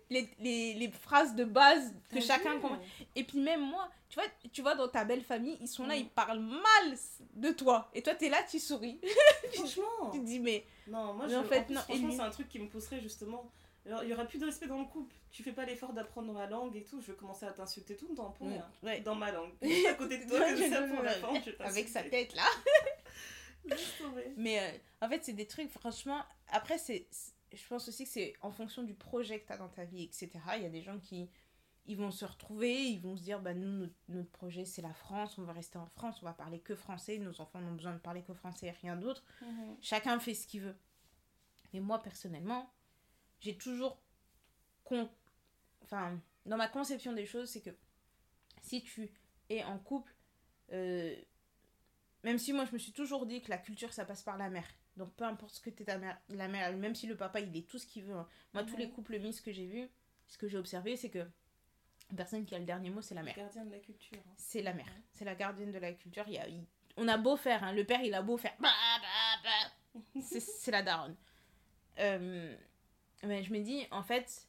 les, les, les phrases de base que chacun comprend. Et puis même moi, tu vois, tu vois dans ta belle famille, ils sont là, Mm. ils parlent mal de toi. Et toi t'es là, tu souris. Franchement. tu te dis mais Non, moi, Mais je, en fait, plus, non, franchement, c'est un truc qui me pousserait justement. Alors, il y aurait plus de respect dans le couple. Tu fais pas l'effort d'apprendre ma langue et tout. Je vais commencer à t'insulter tout le temps pour rien. ouais. Dans ma langue. À côté de toi, comme ça, pour la je avec sa tête là. Mais euh, en fait, c'est des trucs, franchement. Après, c'est- je pense aussi que c'est en fonction du projet que tu as dans ta vie, etc. Il y a des gens qui ils vont se retrouver, ils vont se dire bah, nous, notre, notre projet, c'est la France, on va rester en France, on va parler que français, nos enfants n'ont besoin de parler que français et rien d'autre. Chacun fait ce qu'il veut. Mais moi, personnellement, j'ai toujours con- enfin, dans ma conception des choses, c'est que si tu es en couple, euh, même si moi je me suis toujours dit que la culture ça passe par la mère. Donc peu importe ce que t'es ta mère, la mère, même si le papa il est tout ce qu'il veut. hein. Moi tous les couples mis que j'ai vus, ce que j'ai observé c'est que la personne qui a le dernier mot c'est la mère. Gardien de la culture. hein. C'est la mère. C'est la gardienne de la culture. Il y a, il- on a beau faire, hein, le père il a beau faire. c'est- la daronne. Euh, mais je me dis, en fait,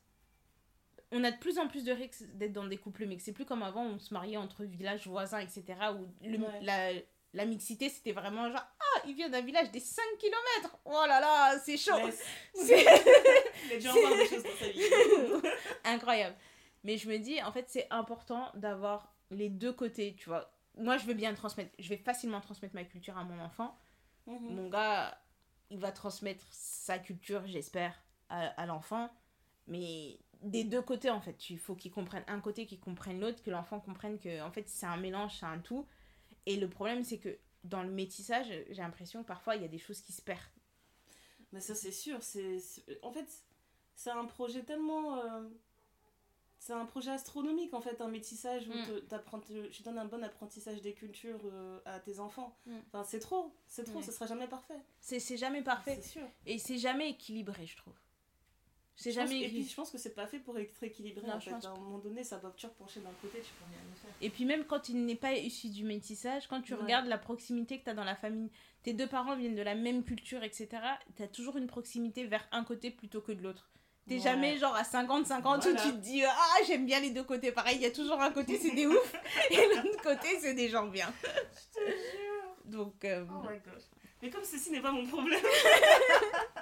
on a de plus en plus de risques d'être dans des couples mixtes. C'est plus comme avant, on se mariait entre villages voisins, etc. Où le- Ouais. la, la mixité, c'était vraiment genre, il vient d'un village des 5 km. Oh là là, c'est chaud. Il a dû en voir des choses dans sa vie. Incroyable. Mais je me dis, en fait, c'est important d'avoir les deux côtés, tu vois. Moi, je veux bien transmettre, je vais facilement transmettre ma culture à mon enfant. Mhm. Mon gars, il va transmettre sa culture, j'espère, à, à l'enfant. Mais des deux côtés, en fait. Il faut qu'il comprenne un côté, qu'il comprenne l'autre, que l'enfant comprenne que, en fait, c'est un mélange, c'est un tout. Et le problème, c'est que dans le métissage, j'ai l'impression que parfois, il y a des choses qui se perdent. Mais ça, c'est sûr. c'est En fait, c'est un projet tellement. euh, C'est un projet astronomique, en fait, un métissage où Mm. te- tu donnes un bon apprentissage des cultures euh, à tes enfants. Mm. Enfin, c'est trop, c'est trop, Ouais. ça sera jamais parfait. C'est c'est jamais parfait. C'est sûr. Et c'est jamais équilibré, je trouve. Pense- jamais Et puis, équilibré. je pense que c'est pas fait pour être équilibré, Non, en fait. À un moment donné, ça doit toujours pencher d'un côté, tu peux rien faire. Et puis même quand il n'est pas issu du métissage, quand tu Ouais. regardes la proximité que tu as dans la famille, tes deux parents viennent de la même culture, etc., tu as toujours une proximité vers un côté plutôt que de l'autre. T'es Ouais. jamais genre à 50-50 Voilà. où tu te dis Ah, j'aime bien les deux côtés. Pareil, il y a toujours un côté, c'est des ouf, et l'autre côté, c'est des gens bien. Je te jure. Donc, euh, Oh my gosh. Mais comme ceci n'est pas mon problème,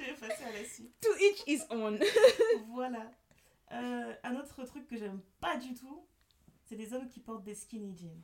je vais passer à la suite. to each his own. Voilà. Euh, un autre truc que j'aime pas du tout, c'est les hommes qui portent des skinny jeans.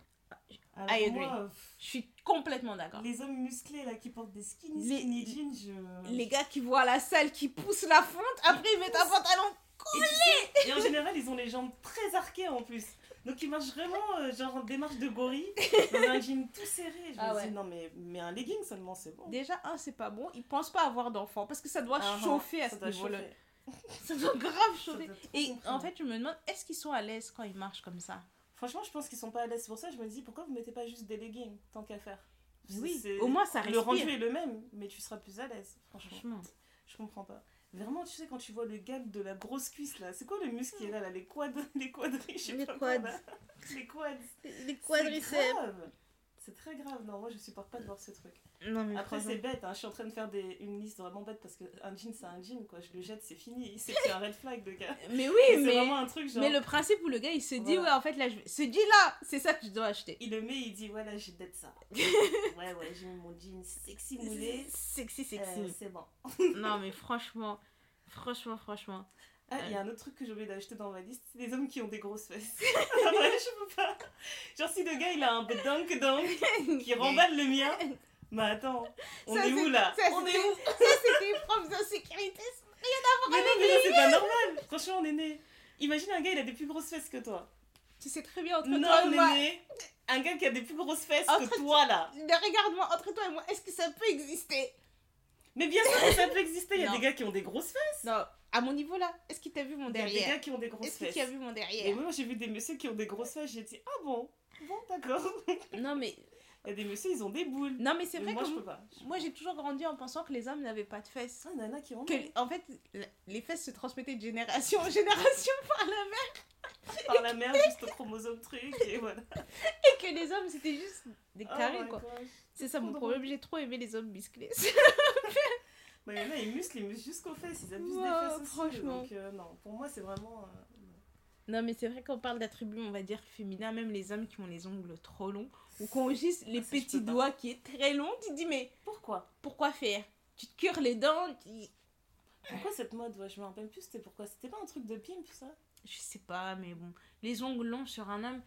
Alors I moi, agree. Je suis complètement d'accord. les hommes musclés là qui portent des skinny Les- skinny jeans, je. Les gars qui voient la salle, qui poussent la fonte, après ils mettent un pantalon. Et, tu sais, et en général, ils ont les jambes très arquées en plus. Donc ils marchent vraiment euh, genre en démarche de gorille dans un jean tout serré. Je Ah me ouais. dis non mais, mais un legging seulement c'est bon. Déjà, un, c'est pas bon. Ils pensent pas avoir d'enfants parce que ça doit Ah, chauffer à ce niveau-là. Ça doit grave chauffer. doit Et en fait, je me demande, est-ce qu'ils sont à l'aise quand ils marchent comme ça? Franchement, je pense qu'ils sont pas à l'aise. Pour ça je me dis pourquoi vous mettez pas juste des leggings tant qu'à faire? Oui, au moins ça Le rendu respire. est le même, mais tu seras plus à l'aise. Franchement, Franchement. je comprends pas. Vraiment, tu sais, quand tu vois le gars de la grosse cuisse là, c'est quoi le muscle qui est là, là Les quads, les sais Les là. Les quads. C'est. C'est très grave. Non, moi je supporte pas de voir ce truc. Non, mais Après, c'est bête, hein. je suis en train de faire des... une liste vraiment bête parce qu'un jean c'est un jean, quoi. Je le jette, c'est fini. C'est un red flag, le gars. Mais oui, c'est mais. vraiment un truc genre. Mais le principe où le gars il se dit, Voilà. ouais, en fait, là, je vais- ce jean-là, c'est ça que je dois acheter. Il le met, il dit voilà, j'ai d'être ça. ouais, ouais, j'ai mis mon jean sexy moulé. Sexy, Euh, sexy. c'est bon. non, mais franchement, franchement, franchement. Ah, il y a un autre truc que j'ai oublié d'acheter dans ma liste, c'est les hommes qui ont des grosses fesses. Ah ouais, je peux pas. Genre si le gars il a un bedunk dunk qui remballe le mien. Mais attends, on Ça, est où c'est- là? ça, On est où? Ça, c'était une preuve d'insécurité. Mais non, mais là c'est pas normal. Franchement, Néné. Imagine un gars il a des plus grosses fesses que toi. Tu sais très bien entre Non, toi et moi. Néné. Un gars qui a des plus grosses fesses Entre- que toi là. Mais Regarde-moi, entre toi et moi, est-ce que ça peut exister? Mais bien sûr que ça peut exister. Il y a des gars qui ont des grosses fesses. Non, à mon niveau là, est-ce qu'il t'a vu mon Il y a des derrière gars qui ont des grosses Est-ce fesses. tu as vu mon Et derrière moi j'ai vu des messieurs qui ont des grosses fesses, j'ai dit ah bon, bon d'accord. Non mais, Il y a des messieurs ils ont des boules. non, mais c'est vrai moi que je moi, peux pas. moi, j'ai toujours grandi en pensant que les hommes n'avaient pas de fesses. Ah, il y en a qui ont Que, en fait, les fesses se transmettaient de génération en génération par la mère par la mère juste au chromosome truc et voilà. et que les hommes c'était juste des Oh carrés quoi. C'est ça mon problème, j'ai trop aimé les hommes musclés. Bah, il y en a, ils musclent, ils musclent jusqu'aux fesses, ils abusent Ouais, des fesses aussi. franchement. Donc, euh, non, pour moi, c'est vraiment. euh, non mais c'est vrai qu'on parle d'attributs, on va dire féminins, même les hommes qui ont les ongles trop longs ou qui ont juste les Ah, petits doigts qui est très long, tu te dis mais Pourquoi? pourquoi faire? Tu te cures les dents, tu... Pourquoi cette mode ouais, Je me rappelle plus, c'était pourquoi? C'était pas un truc de pimp, ça? Je sais pas mais bon, les ongles longs sur un homme.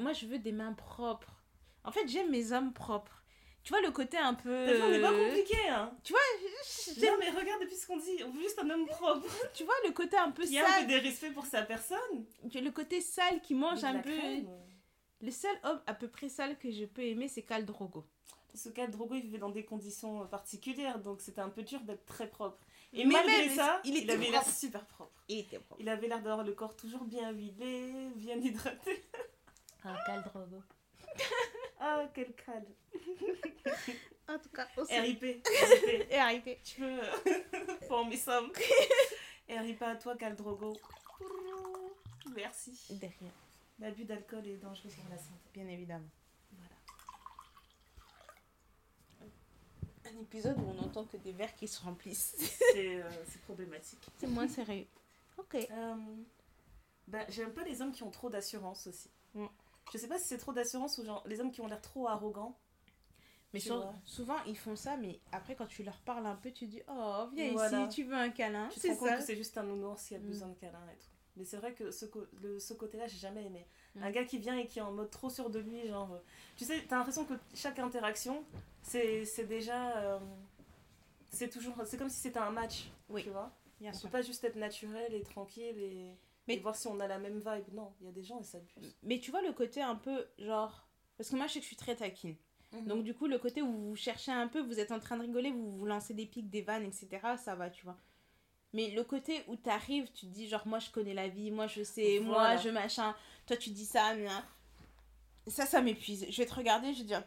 Moi, je veux des mains propres. En fait, j'aime mes hommes propres. Tu vois le côté un peu. T'as vu, on n'est pas compliqué, hein J'aime- Non, mais regarde, depuis ce qu'on dit, on veut juste un homme propre. Tu vois le côté un peu Qui a un peu sale. des respects pour sa personne. Le côté sale qui mange un peu. crème. Le seul homme à peu près sale que je peux aimer, c'est Khal Drogo. ce Khal Drogo, il vivait dans des conditions euh, particulières, donc c'était un peu dur d'être très propre. Et Mais malgré même, ça, il il, avait l'air super propre. Il était propre. Il avait l'air d'avoir le corps toujours bien huilé, bien hydraté. Un Khal Drogo. Ah, quel Khal. En tout cas, aussi. RIP. RIP. Tu peux euh, former ça. RIP à toi, Khal Drogo. Merci. Derrière, L'abus d'alcool est dangereux pour la santé. bien évidemment. Voilà. Un épisode où on entend que des verres qui se remplissent. C'est euh, problématique. C'est moins sérieux. Ok. Euh, bah, J'aime pas les hommes qui ont trop d'assurance aussi. Mm. Je sais pas si c'est trop d'assurance ou genre les hommes qui ont l'air trop arrogants. Mais sur- souvent, ils font ça, mais après, quand tu leur parles un peu, tu dis Oh, viens Voilà. ici, tu veux un câlin. Tu te rends compte que c'est juste un nounours qui a Mm. besoin de câlin et tout. Mais c'est vrai que ce, co- le, ce côté-là, j'ai jamais aimé. Mm. Un gars qui vient et qui est en mode trop sûr de lui, genre. euh, tu sais, t'as l'impression que chaque interaction, c'est c'est déjà. euh, c'est toujours. C'est comme si c'était un match. Oui. Tu vois Bien On sûr. peut pas juste être naturel et tranquille et, Mais- et voir si on a la même vibe. Non, il y a des gens et ça abuse. Mais tu vois le côté un peu genre. Parce que moi, je sais que je suis très taquine. Donc, du coup, le côté où vous cherchez un peu, vous êtes en train de rigoler, vous vous lancez des pics, des vannes, etc., ça va, tu vois. Mais le côté où t'arrives, tu te dis genre, moi je connais la vie, moi je sais, moi je machin, toi tu dis ça, mais. hein. Ça, ça m'épuise. Je vais te regarder, je vais te dire.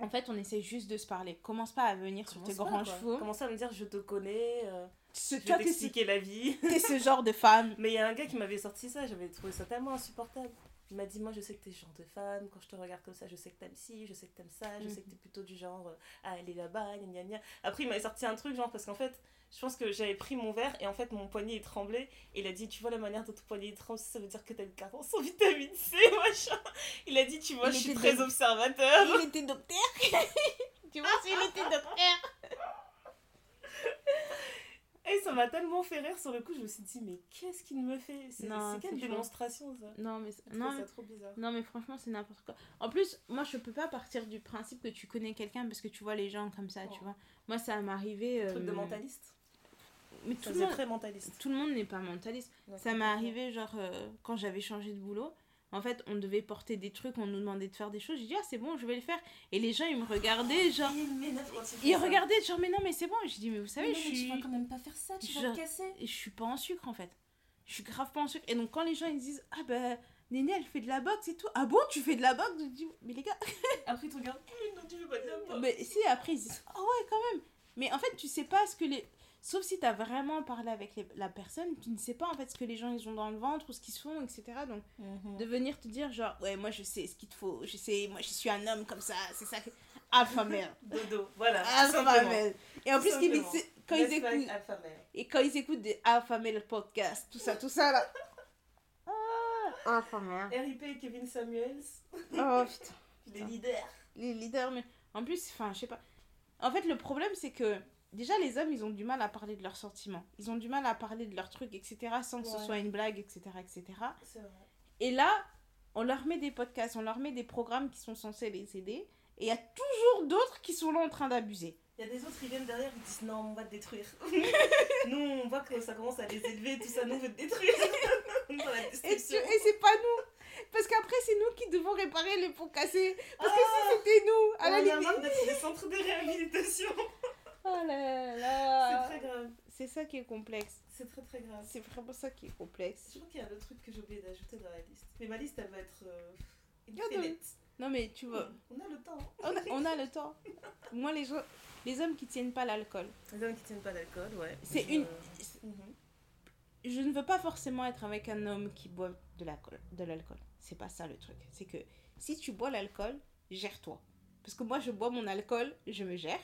En fait, on essaie juste de se parler. Commence pas à venir sur tes pas, grands chevaux. Commence à me dire je te connais, euh, Ce- je vais t'expliquer la vie. t'es ce genre de femme. Mais il y a un gars qui m'avait sorti ça, j'avais trouvé ça tellement insupportable. Il m'a dit Moi, je sais que t'es ce genre de femme, quand je te regarde comme ça, je sais que t'aimes ci, je sais que t'aimes ça, je Mhm. sais que t'es plutôt du genre euh, à aller là-bas, gna gna gna. Après, il m'avait sorti un truc, genre, parce qu'en fait, je pense que j'avais pris mon verre et en fait, mon poignet il tremblait. Et il a dit Tu vois la manière dont ton poignet il tremble, ça veut dire que t'as une carence en vitamine C, machin. Il a dit Tu vois, Il je suis très dé- observateur. Il était docteur. tu vois, s'il était docteur. Et ça m'a tellement fait rire sur le coup, je me suis dit Mais qu'est-ce qu'il me fait? C'est quelle démonstration ça? Non, mais, non, mais trop bizarre. Non, mais franchement, c'est n'importe quoi. En plus, moi, je peux pas partir du principe que tu connais quelqu'un parce que tu vois les gens comme ça, tu Oh. vois. Moi, ça m'est arrivé. Truc de euh, mentaliste? Mais Ça tout le, monde, très mentaliste. tout le monde n'est pas mentaliste. Ça m'est arrivé, genre, euh, quand j'avais changé de boulot. En fait, on devait porter des trucs, on nous demandait de faire des choses. J'ai dit, ah, c'est bon, je vais le faire. Et les gens, ils me regardaient, genre. Il fait Ils regardaient, genre, mais non, mais c'est bon. J'ai dit, mais vous savez, Mais je non, mais suis. Tu vas quand même pas faire ça, tu je- vas te casser. Et je suis pas en sucre, en fait. Je suis grave pas en sucre. Et donc, quand les gens, ils disent, ah, ben, Néné, elle fait de la boxe et tout. Ah bon, tu fais de la boxe? Je dis, mais les gars. Après, il te regarde. Eh, non, tu veux pas de la boxe. Mais si, après, ils disent, ah ouais, quand même. Mais en fait, tu sais pas ce que les. Sauf si t'as vraiment parlé avec les- la personne, tu ne sais pas en fait ce que les gens ils ont dans le ventre ou ce qu'ils se font, etc. Donc, de venir te dire, genre, ouais, moi je sais ce qu'il te faut, je sais, moi je suis un homme comme ça, c'est ça que. Alpha male. Dodo, voilà. Alpha simplement. male. Et en plus, quand ils écoutent. alpha male. Et quand ils écoutent des Alpha male podcasts, tout ça, tout ça là. Ah, Alpha male. RIP Kevin Samuels, Oh putain. les leaders. les leaders mais en plus enfin je sais pas en fait le problème c'est que déjà les hommes ils ont du mal à parler de leurs sentiments ils ont du mal à parler de leurs trucs etc sans que ce soit une blague etc etc vrai. et là on leur met des podcasts on leur met des programmes qui sont censés les aider et il y a toujours d'autres qui sont là en train d'abuser Il y a des autres, ils viennent derrière, ils disent non, on va te détruire. nous, on voit que ça commence à les élever, tout ça, nous, on veut te détruire. Et, tu- et c'est pas nous parce qu'après c'est nous qui devons réparer les pots cassés parce que Ah, si c'était nous à on la a limite marre d'être des centres de réhabilitation. oh là C'est là très grave. c'est ça qui est complexe C'est très très grave. c'est vraiment ça qui est complexe Je crois qu'il y a un autre truc que j'ai oublié d'ajouter dans la liste. Mais ma liste, elle va être euh, non. mais tu vois On a le temps. On a, on a le temps. Moi, les, gens, les hommes qui tiennent pas l'alcool, Les hommes qui tiennent pas d'alcool, ouais. c'est Je- une. Mhm. Je ne veux pas forcément être avec un homme qui boit de l'alcool. De l'alcool. C'est pas ça le truc. C'est que si tu bois l'alcool, gère-toi. Parce que moi, je bois mon alcool, je me gère.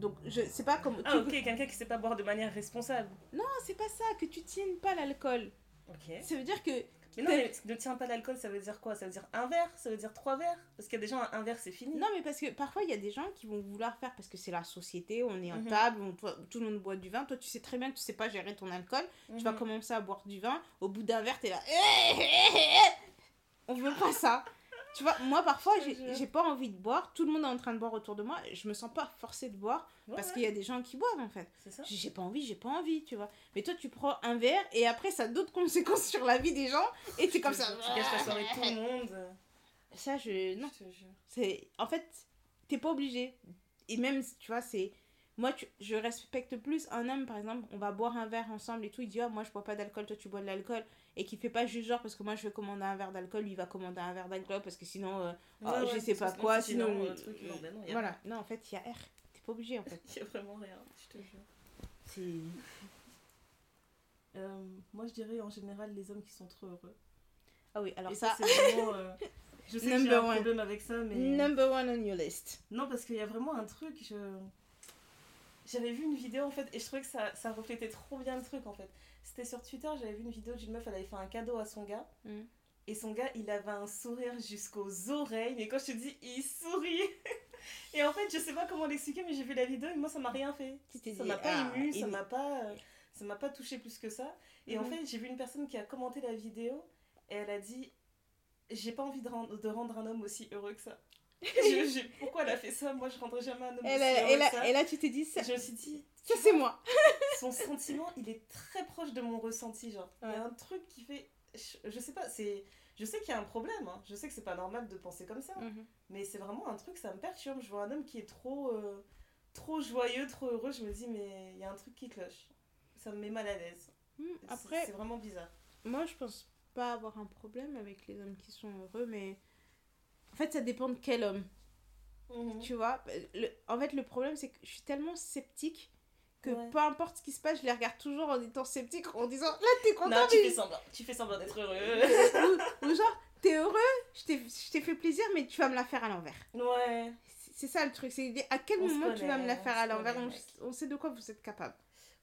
Donc, je sais pas comment. Ah, ok, quelqu'un qui sait pas boire de manière responsable. Non, c'est pas ça. Que tu tiennes pas l'alcool. Ok. Ça veut dire que. Mais non, mais ne tiens pas d'alcool, ça veut dire quoi? Ça veut dire un verre? Ça veut dire trois verres? Parce qu'il y a des gens, un verre, c'est fini. Non, mais parce que parfois, il y a des gens qui vont vouloir faire parce que c'est la société, on est en Mhm. table, on- toi- tout le monde boit du vin. Toi, tu sais très bien que tu sais pas gérer ton alcool. Tu vas Mhm. commencer à boire du vin, au bout d'un verre, t'es là. On veut pas ça. Tu vois, moi parfois, j'ai pas envie de boire. Tout le monde est en train de boire autour de moi. Je me sens pas forcée de boire Ouais, parce ouais, qu'il y a des gens qui boivent en fait. J'ai pas envie, j'ai pas envie, tu vois. Mais toi, tu prends un verre et après, ça a d'autres conséquences sur la vie des gens et t'es comme ça. Tu gâches la soirée tout le monde. Ça, je. Non. C'est. En fait, t'es pas obligé. Et même, tu vois, c'est. Moi, tu- je respecte plus un homme, par exemple, on va boire un verre ensemble et tout. Il dit, ah, moi, je bois pas d'alcool, toi, tu bois de l'alcool. Et qui fait pas juste genre, parce que moi, je vais commander un verre d'alcool, lui, il va commander un verre d'alcool, parce que sinon, euh, Ah, je sais pas quoi, sinon- truc, non, ben non, y a- voilà. Non, en fait, il y a R. T'es pas obligé, en fait. Il y a vraiment rien, je te jure. C'est. Euh, moi, je dirais en général les hommes qui sont trop heureux. Ah oui, alors Et ça, ça, c'est vraiment. euh, je sais que j'ai Number un one. problème avec ça, mais. number one on your list. Non, parce qu'il y a vraiment un truc. Je... J'avais vu une vidéo en fait, et je trouvais que ça, ça reflétait trop bien le truc en fait. C'était sur Twitter, j'avais vu une vidéo d'une meuf, elle avait fait un cadeau à son gars. Mm. Et son gars, il avait un sourire jusqu'aux oreilles. Mais quand je te dis, il sourit. et en fait, je sais pas comment l'expliquer, mais j'ai vu la vidéo et moi, ça m'a rien fait. Ça m'a pas ah, ému, ça m'a pas, euh, ça m'a pas touché plus que ça. Et en Mhm. fait, j'ai vu une personne qui a commenté la vidéo et elle a dit J'ai pas envie de rendre, de rendre un homme aussi heureux que ça. Je- pourquoi elle a fait ça? Moi, je rendrai jamais un homme Et aussi là, heureux et que là, ça. et là, tu t'es dit, ça, Je me suis dit ça c'est moi. Son sentiment, il est très proche de mon ressenti. Genre, il y a un truc qui fait. Je, je sais pas, c'est. Je sais qu'il y a un problème, hein. je sais que c'est pas normal de penser comme ça, Mhm. mais c'est vraiment un truc, ça me perturbe. Je vois un homme qui est trop, euh, trop joyeux, trop heureux, je me dis, mais il y a un truc qui cloche. Ça me met mal à l'aise. Hmm, C'est- Après, C'est vraiment bizarre. moi, je pense pas avoir un problème avec les hommes qui sont heureux, mais en fait, ça dépend de quel homme. Mhm. Tu vois, le... en fait, le problème, c'est que je suis tellement sceptique que Ouais. peu importe ce qui se passe, je les regarde toujours en étant sceptique, en disant là, t'es content, Non, tu mais- fais semblant, tu fais semblant d'être heureux. ou, ou genre, t'es heureux, je t'ai fait plaisir, mais tu vas me la faire à l'envers. ouais. C'est- ça le truc, c'est à quel On moment tu vas me la faire à l'envers, on, on sait de quoi vous êtes capable.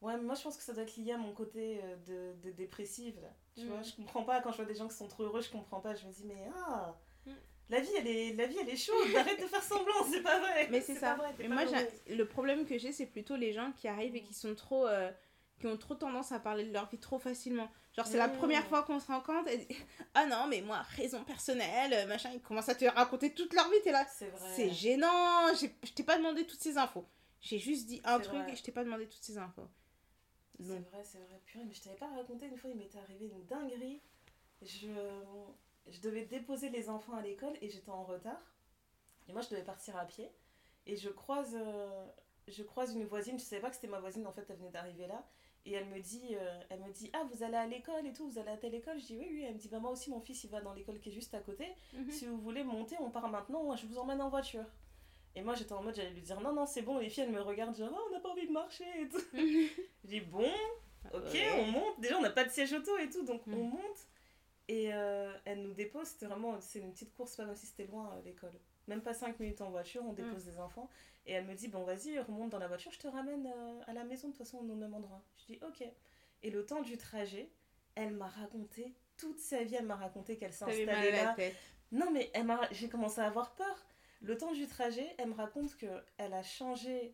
Ouais, mais moi je pense que ça doit être lié à mon côté euh, de, de dépressive. Là. Tu Mm. vois, je comprends pas quand je vois des gens qui sont trop heureux, je comprends pas. Je me dis, mais ah. La vie elle est, la vie elle est chaude, arrête de faire semblant, c'est pas vrai. Mais c'est ça. vrai, moi, le problème que j'ai, c'est plutôt les gens qui arrivent et qui sont trop. euh, qui ont trop tendance à parler de leur vie trop facilement. Genre, c'est la première fois qu'on se rencontre et ah non, mais moi, raison personnelle, euh, machin, ils commencent à te raconter toute leur vie, t'es là. C'est vrai. C'est gênant, je t'ai pas demandé toutes ces infos. J'ai juste dit un truc vrai. et je t'ai pas demandé toutes ces infos. C'est vrai, c'est vrai. Purée, mais je t'avais pas raconté une fois, il m'était arrivé une dinguerie. Je, je devais déposer les enfants à l'école et j'étais en retard. Et moi, je devais partir à pied. Et je croise, euh, je croise une voisine, je savais pas que c'était ma voisine, en fait, elle venait d'arriver là. Et elle me dit, euh, elle me dit, ah, vous allez à l'école et tout, vous allez à telle école? Je dis, oui, oui. Elle me dit, bah, moi aussi, mon fils, il va dans l'école qui est juste à côté. mhm. Si vous voulez monter, on part maintenant, moi, je vous emmène en voiture. Et moi, j'étais en mode, j'allais lui dire, non, non, c'est bon. Les filles, elles me regardent, genre, oh, on n'a pas envie de marcher et tout. Je dis, bon, Ok, Ouais. on monte. Déjà, on n'a pas de siège auto et tout, donc Mm. on monte. Et euh, elle nous dépose. C'était vraiment c'est une petite course, pas même si c'était loin euh, l'école. Même pas 5 minutes en voiture, on dépose Mm. les enfants. Et elle me dit Bon, vas-y, remonte dans la voiture, je te ramène euh, à la maison, de toute façon, on est au même endroit. Je dis Ok. Et le temps du trajet, elle m'a raconté toute sa vie. Elle m'a raconté qu'elle s'est T'avais mal à installée la là. tête. Non, mais elle m'a... j'ai commencé à avoir peur. Le temps du trajet, elle me raconte que elle a changé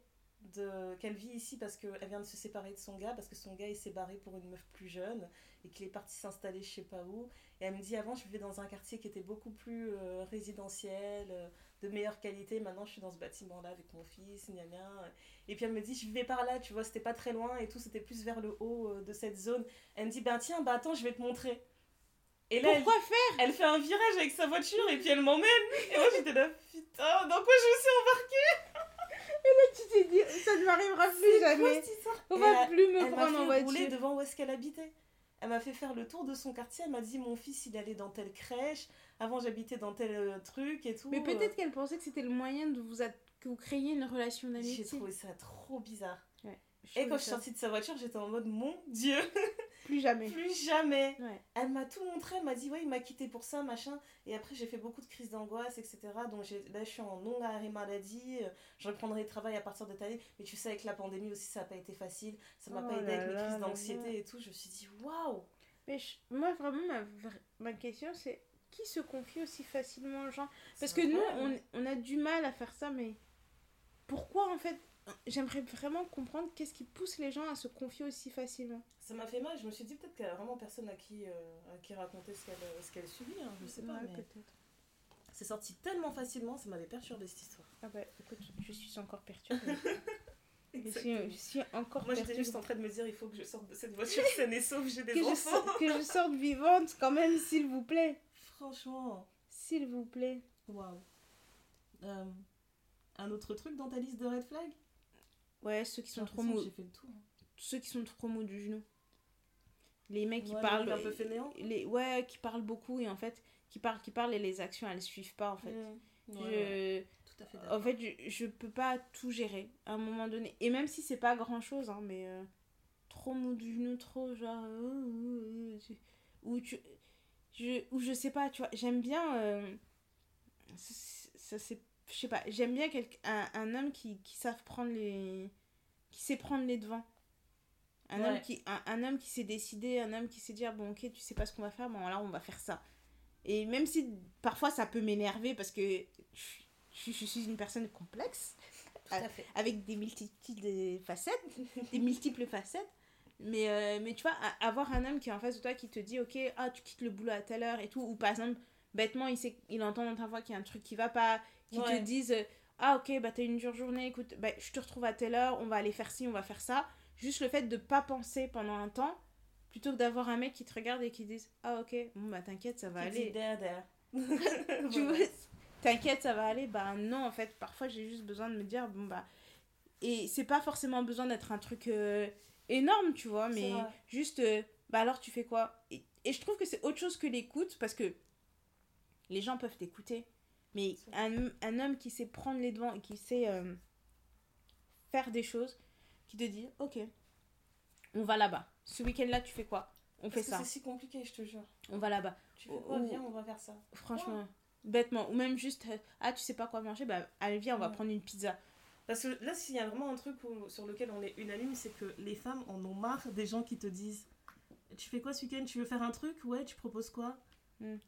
de qu'elle vit ici parce qu'elle vient de se séparer de son gars, parce que son gars il s'est barré pour une meuf plus jeune et qu'il est parti s'installer je sais pas où. Et elle me dit avant je vivais dans un quartier qui était beaucoup plus euh, résidentiel, euh, de meilleure qualité. Maintenant je suis dans ce bâtiment là avec mon fils, gna gna. Et puis elle me dit je vivais par là, tu vois, c'était pas très loin et tout, c'était plus vers le haut euh, de cette zone. Elle me dit ben tiens, bah attends, je vais te montrer. Et là, elle Pourquoi faire? elle fait un virage avec sa voiture et puis elle m'emmène. Et moi j'étais là, putain, dans quoi je me suis embarquée? Tu t'es dit, ça ne m'arrivera plus quoi jamais. On Et va elle- plus me Elle m'a prendre en fait rouler voiture. devant où est-ce qu'elle habitait. Elle m'a fait faire le tour de son quartier. Elle m'a dit mon fils il allait dans telle crèche. Avant j'habitais dans tel euh, truc et tout. Mais peut-être qu'elle pensait que c'était le moyen de vous que vous créiez une relation Euh, J'ai d'amitié. trouvé ça trop bizarre. Et quand je suis sortie de sa voiture, j'étais en mode mon dieu, Plus jamais. plus jamais. Ouais. Elle m'a tout montré, elle m'a dit ouais il m'a quitté pour ça machin. Et après j'ai fait beaucoup de crises d'angoisse etc. Donc là je suis en non arrêt maladie. euh, Je reprendrai le travail à partir de cette année. Mais tu sais avec la pandémie aussi ça n'a pas été facile. Ça m'a Oh pas aidé là avec mes crises d'anxiété et tout. Je me suis dit waouh. Mais je- moi, vraiment, ma, ma question, c'est qui se confie aussi facilement aux gens? Parce que nous, on, on a du mal à faire ça, mais pourquoi en fait J'aimerais vraiment comprendre qu'est-ce qui pousse les gens à se confier aussi facilement. Ça m'a fait mal, je me suis dit peut-être qu'elle a vraiment personne à qui, euh, à qui raconter ce qu'elle qu'elle subit, hein, je sais pas. Mais peut-être. c'est sorti tellement facilement, ça m'avait perturbé cette histoire. Ah bah écoute, je suis encore perturbée. je, suis, je suis encore Moi j'étais juste en train de me dire il faut que je sorte de cette voiture saine et sauve, j'ai des que, je, enfants. sor- que je sorte vivante quand même, s'il vous plaît. Franchement, S'il vous plaît. waouh. Euh, un autre truc dans ta liste de red flag Ouais, ceux qui sont trop mous. J'ai fait le tour. Ceux qui sont trop mous du genou. Les mecs qui parlent. un peu fainéant. les, ouais, qui parlent beaucoup et en fait, qui parlent, qui parlent et les actions elles suivent pas en fait. Mmh. Ouais. Tout à fait En fait, je, je peux pas tout gérer à un moment donné. Et même si c'est pas grand chose, hein, mais euh, trop mou du genou, trop genre. euh, euh, ou tu. Je, ou je sais pas, tu vois, j'aime bien. euh, ça, c'est. Je sais pas, j'aime bien un, un homme qui, qui savent prendre les. qui sait prendre les devants. Un, Ouais. homme qui, un, un homme qui sait décider, un homme qui sait dire bon, ok, tu sais pas ce qu'on va faire, bon, là, on va faire ça. Et même si parfois ça peut m'énerver parce que je, je- je suis une personne complexe, à avec des multiples facettes, des multiples facettes. Mais, euh, mais tu vois, a- avoir un homme qui est en face de toi qui te dit, ok, ah, tu quittes le boulot à telle heure et tout, ou par exemple, bêtement, il, sait, il entend dans ta voix qu'il y a un truc qui va pas, qui Ouais. te dise, euh, ah, ok, bah t'as une dure journée, écoute, bah, je te retrouve à telle heure, on va aller faire ci, on va faire ça. Juste le fait de pas penser pendant un temps, plutôt que d'avoir un mec qui te regarde et qui dise, ah, ok, bon, bah t'inquiète, ça va aller. there. tu vois, t'inquiète, ça va aller. Bah non, en fait, parfois j'ai juste besoin de me dire, bon bah. Et c'est pas forcément besoin d'être un truc euh, énorme, tu vois, mais juste, euh, bah alors tu fais quoi? Et, et je trouve que c'est autre chose que l'écoute, parce que les gens peuvent t'écouter, mais un, un homme qui sait prendre les devants et qui sait euh, faire des choses, qui te dit, ok, on va là-bas. Ce week-end-là, tu fais quoi? On fait ça. c'est si compliqué, je te jure. On va là-bas. Tu fais quoi? Viens, on va faire ça. Franchement, bêtement. Ou même juste, euh, ah, tu sais pas quoi manger, bah allez, viens, on va prendre une pizza. Parce que là, s'il y a vraiment un truc où- sur lequel on est unanime, c'est que les femmes en ont marre des gens qui te disent Tu fais quoi ce week-end? Tu veux faire un truc? Ouais, tu proposes quoi?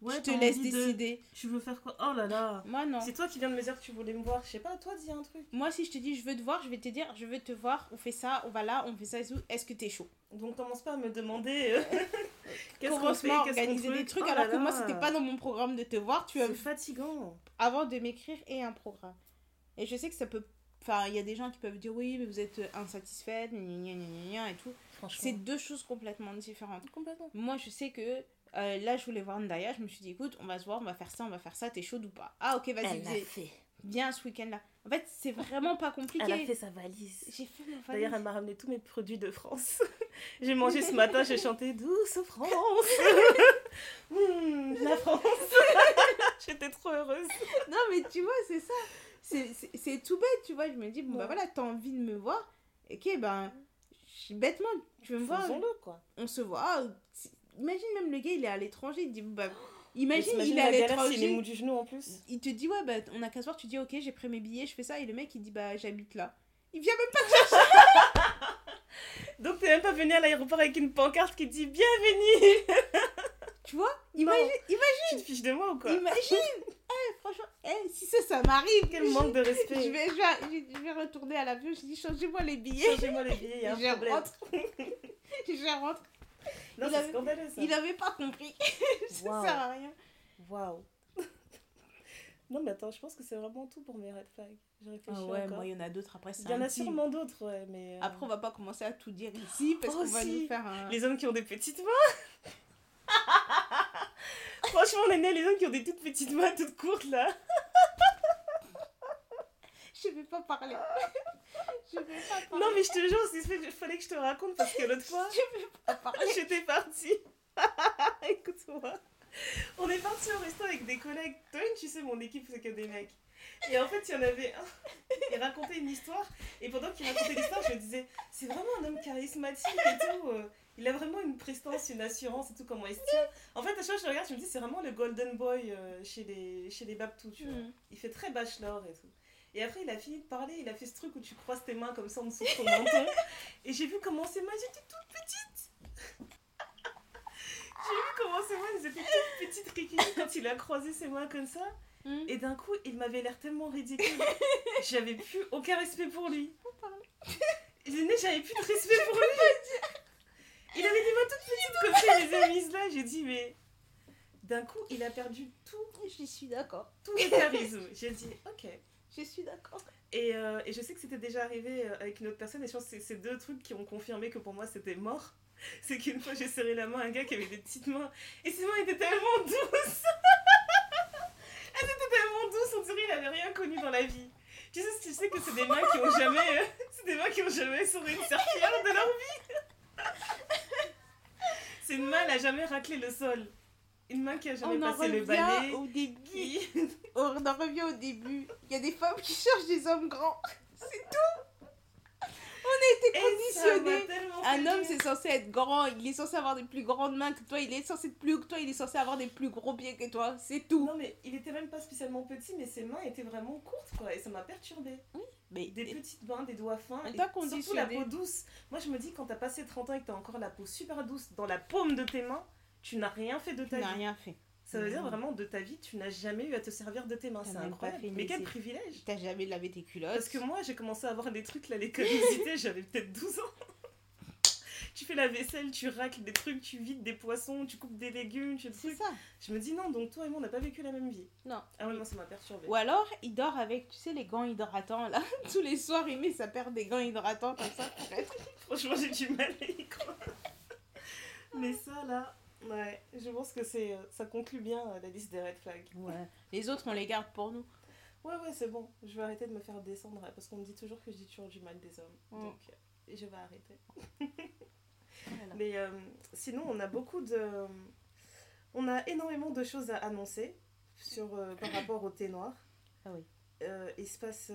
Ouais, je te laisse de- décider. Tu veux faire quoi? Oh là là Moi, non. C'est toi qui viens de me dire que tu voulais me voir. Je sais pas, toi, dis un truc. Moi, si je te dis je veux te voir, je vais te dire je veux te voir, on fait ça, on va là, on fait ça et tout. Est-ce que t'es chaud? Donc, commence pas à me demander euh, qu'est-ce qu'on fait, à organiser des truc? trucs Oh alors là que moi, c'était pas dans mon programme de te voir. Tu as C'est fatigant. avant de m'écrire et un programme. Et je sais que ça peut. Enfin, il y a des gens qui peuvent dire oui, mais vous êtes euh, insatisfaite, et tout. Franchement. C'est deux choses complètement différentes. complètement. Moi, je sais que euh, là, je voulais voir Ndaya. Je me suis dit, écoute, on va se voir, on va faire ça, on va faire ça. T'es chaude ou pas? Ah, ok, vas-y, fait. viens ce week-end-là. En fait, c'est vraiment pas compliqué. Elle a fait sa valise. J'ai fait ma D'ailleurs, valise. elle m'a ramené tous mes produits de France. j'ai mangé ce matin, j'ai chanté Douce France. Hmm, la France. J'étais trop heureuse. Non, mais tu vois, c'est ça. C'est- tout bête, tu vois. Je me dis, bon, bah voilà, t'as envie de me voir. Ok, ben, je- bêtement, tu veux me voir, quoi. on se voit. Imagine même le gars, il est à l'étranger. Il dit, bah, imagine, il est à galère s'il est l'étranger. mou du genou en plus. Il te dit, ouais, bah, on a qu'à se voir. Tu dis, ok, j'ai pris mes billets, je fais ça. Et le mec, il dit, bah, j'habite là. Il vient même pas. Donc t'es même pas venu à l'aéroport avec une pancarte qui dit Bienvenue Tu vois Non. Imagine, imagine, Tu te fiches de moi ou quoi? Imagine. Eh, franchement, eh, si ça, ça m'arrive. Quel manque de Je respect. vais, je, vais, je vais retourner à l'avion. Je dis, changez-moi les billets. Changez-moi les billets, il y a un Je problème. rentre. je rentre. Non, Il avait- scandaleux ça. Il avait pas compris. ça Waouh. sert à rien. Waouh. non, mais attends, je pense que c'est vraiment tout pour mes red flags. Je réfléchis Ah ouais, encore. moi, il y en a d'autres après. Il y en a sûrement d'autres, ouais, mais. euh, Après, on va pas commencer à tout dire ici parce Oh, qu'on va si. nous faire un. Les hommes qui ont des petites mains Franchement, on est nés les hommes qui ont des toutes petites mains, toutes courtes là. Je vais pas parler. je vais pas parler. Non, mais je te jure, il fallait que je te raconte parce que l'autre fois, Je vais pas parler. j'étais partie. Écoute-moi. On est parti au resto avec des collègues. Toi, tu sais, mon équipe, c'est que des mecs. Et en fait, il y en avait un. Il racontait une histoire. Et pendant qu'il racontait l'histoire, je me disais, c'est vraiment un homme charismatique et tout. euh, Il a vraiment une prestance, une assurance et tout, comment il se tient. En fait, à chaque fois que je regarde, je me dis, c'est vraiment le golden boy euh, chez les, chez les Babtou, tu vois. Mm. Il fait très bachelor et tout. Et après, il a fini de parler, il a fait ce truc où tu croises tes mains comme ça en dessous de ton menton. Et j'ai vu comment ses mains, j'étais toute petite. j'ai vu comment ses mains, elles étaient toutes petites quand il a croisé ses mains comme ça. Mm. Et d'un coup, il m'avait l'air tellement ridicule. J'avais plus aucun respect pour lui. J'avais plus de respect pour lui. Il avait des mains toutes petites comme ça, il les a mises là. J'ai dit, mais d'un coup, il a perdu tout, Je suis d'accord. tout le charisme. J'ai dit, ok. Je suis d'accord. Et, euh, et je sais que c'était déjà arrivé euh, avec une autre personne, et je pense que c'est ces deux trucs qui ont confirmé que pour moi c'était mort. C'est qu'une fois j'ai serré la main à un gars qui avait des petites mains, et ses mains étaient tellement douces Elles étaient tellement douces, on dirait qu'il avait rien connu dans la vie. Tu sais, tu sais que c'est des mains qui ont jamais, euh, c'est des mains qui ont jamais souri une serpillère de leur vie. c'est une main, elle a jamais raclé le sol. Une main qui a jamais On en passé le revient balai. au début. Qui... On en revient au début. Il y a des femmes qui cherchent des hommes grands. C'est tout. On a été conditionnés. Un homme, c'est censé être grand. Il est censé avoir des plus grandes mains que toi. Il est censé être plus haut que toi. Il est censé avoir des plus gros pieds que toi. C'est tout. Non, mais il était même pas spécialement petit, mais ses mains étaient vraiment courtes, quoi. Et ça m'a perturbée. Mais Des petites mains, des doigts fins. Et surtout la peau douce. Moi, je me dis, quand t'as passé 30 ans et que t'as encore la peau super douce dans la paume de tes mains, tu n'as rien fait de tu ta n'as vie. rien fait. Ça veut dire vraiment de ta vie, tu n'as jamais eu à te servir de tes mains. C'est incroyable. Mais quel privilège. T'as jamais lavé tes culottes. Parce que moi, j'ai commencé à avoir des trucs, là, les curiosités, j'avais peut-être 12 ans. tu fais la vaisselle, tu racles des trucs, tu vides des poissons, tu coupes des légumes, tu C'est ça. Je me dis non, donc toi et moi, on n'a pas vécu la même vie. Non. Ah ouais, moi, ça m'a perturbée. Ou alors, il dort avec, tu sais, les gants hydratants, là. Tous les soirs, il met sa paire des gants hydratants comme ça. pour être- Franchement, j'ai du mal à y croire. Mais ça, là, ouais, je pense que c'est, euh, ça conclut bien euh, la liste des red flags. Ouais. Les autres, on les garde pour nous. Ouais, ouais, c'est bon. Je vais arrêter de me faire descendre euh, parce qu'on me dit toujours que je dis toujours du mal des hommes. Mm. Donc, euh, je vais arrêter. Voilà. Mais euh, sinon, on a beaucoup de. On a énormément de choses à annoncer sur, euh, par rapport au thé noir. Ah oui. Euh, il, se passe,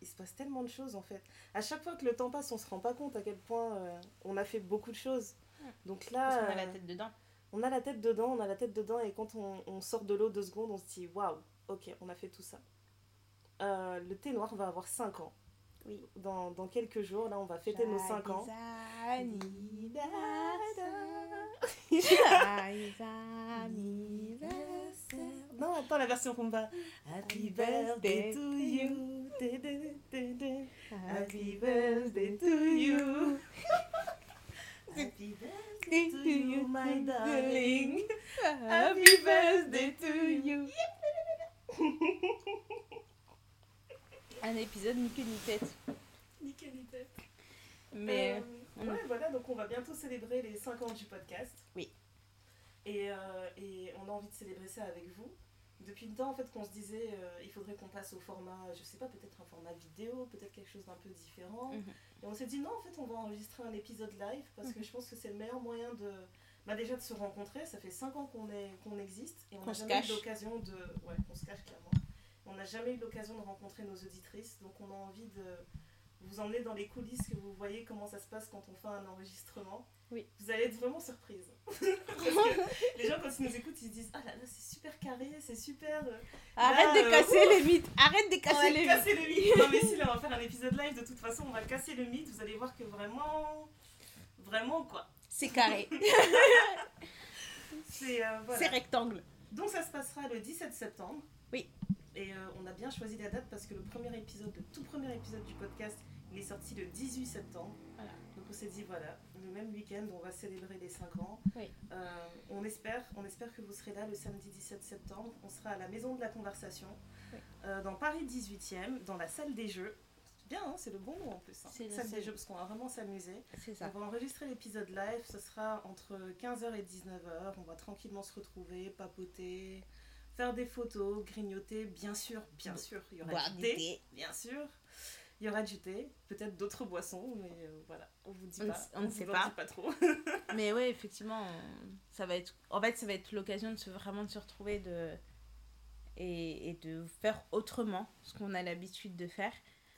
il se passe tellement de choses en fait. À chaque fois que le temps passe, on se rend pas compte à quel point on a fait beaucoup de choses. Mm. Donc Parce là, qu'on a la tête dedans. On a la tête dedans, on a la tête dedans, et quand on, on sort de l'eau deux secondes, on se dit waouh, ok, on a fait tout ça. Euh, le thé noir va avoir 5 ans. Oui. Dans, dans quelques jours, là, on va fêter nos 5 ans. Non, attends la version rumba. Happy birthday to you. Happy birthday to you. Happy birthday to you, my darling. Happy birthday to you. Un épisode ni queue ni tête. Nickel, nickel. Mais Euh, on- ouais, voilà, donc on va bientôt célébrer les 5 ans du podcast. Oui. Et, euh, et on a envie de célébrer ça avec vous. Depuis le temps, en fait, qu'on se disait, euh, il faudrait qu'on passe au format, je sais pas, peut-être un format vidéo, peut-être quelque chose d'un peu différent. Mhm. Et on s'est dit, non, en fait, on va enregistrer un épisode live parce que Mhm. je pense que c'est le meilleur moyen de. Bah, déjà de se rencontrer, ça fait 5 ans qu'on est qu'on existe et on n'a jamais eu l'occasion de. Ouais, qu'on se cache clairement. On n'a jamais eu l'occasion de rencontrer nos auditrices, donc on a envie de vous emmener dans les coulisses, que vous voyez comment ça se passe quand on fait un enregistrement. Oui. Vous allez être vraiment surprise. Les gens, quand ils nous écoutent, ils se disent Ah là là, c'est super carré, c'est super. euh, arrête Là, de euh, casser les mythes. Arrête de on casser va les mythes. casser le mythe. Non, mais si, là, on va faire un épisode live de toute façon, on va casser le mythe. Vous allez voir que vraiment. Vraiment, quoi. C'est carré. C'est. euh, voilà. C'est rectangle. Donc ça se passera le 17 septembre. Oui. Et euh, on a bien choisi la date parce que le premier épisode, le tout premier épisode du podcast, il est sorti le 18 septembre. Voilà. Donc on s'est dit voilà, le même week-end, on va célébrer les 5 ans. Oui. Euh, on, espère, on espère que vous serez là le samedi 17 septembre. On sera à la Maison de la Conversation, Oui. euh, dans Paris 18e, dans la salle des jeux. C'est bien, hein, c'est le bon nom en plus. hein. C'est la Salle des jeux parce qu'on va vraiment s'amuser. On va enregistrer l'épisode live, ce sera entre 15h et 19h. On va tranquillement se retrouver, papoter, faire des photos, grignoter. Bien sûr, bien sûr, il y aura Boire du du thé, thé. bien sûr. Il y aura du thé, peut-être d'autres boissons, mais euh, voilà, on vous dit On pas. on ne sait pas. dit pas trop. Mais ouais, effectivement, ça va être. En fait, ça va être l'occasion de se vraiment de se retrouver de et, et de faire autrement ce qu'on a l'habitude de faire,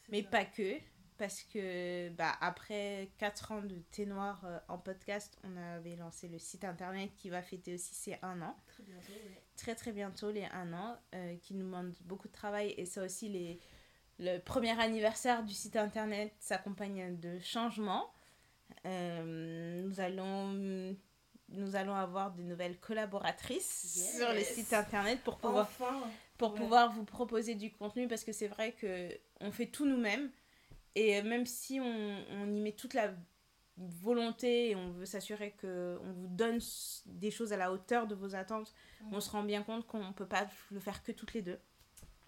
mais ça. pas que. Parce que bah, après 4 ans de thé noir euh, en podcast, on avait lancé le site internet qui va fêter aussi ses 1 an. Très bientôt, oui. Très très bientôt, les 1 an, euh, qui nous demande beaucoup de travail. Et ça aussi, les, le premier anniversaire du site internet s'accompagne de changements. Euh, nous, allons, nous allons avoir de nouvelles collaboratrices Yes. sur le site internet pour pouvoir Enfin, pour Ouais. pouvoir vous proposer du contenu parce que c'est vrai que on fait tout nous-mêmes et même si on, on y met toute la volonté et on veut s'assurer que on vous donne des choses à la hauteur de vos attentes, on se rend bien compte qu'on peut pas le faire que toutes les deux,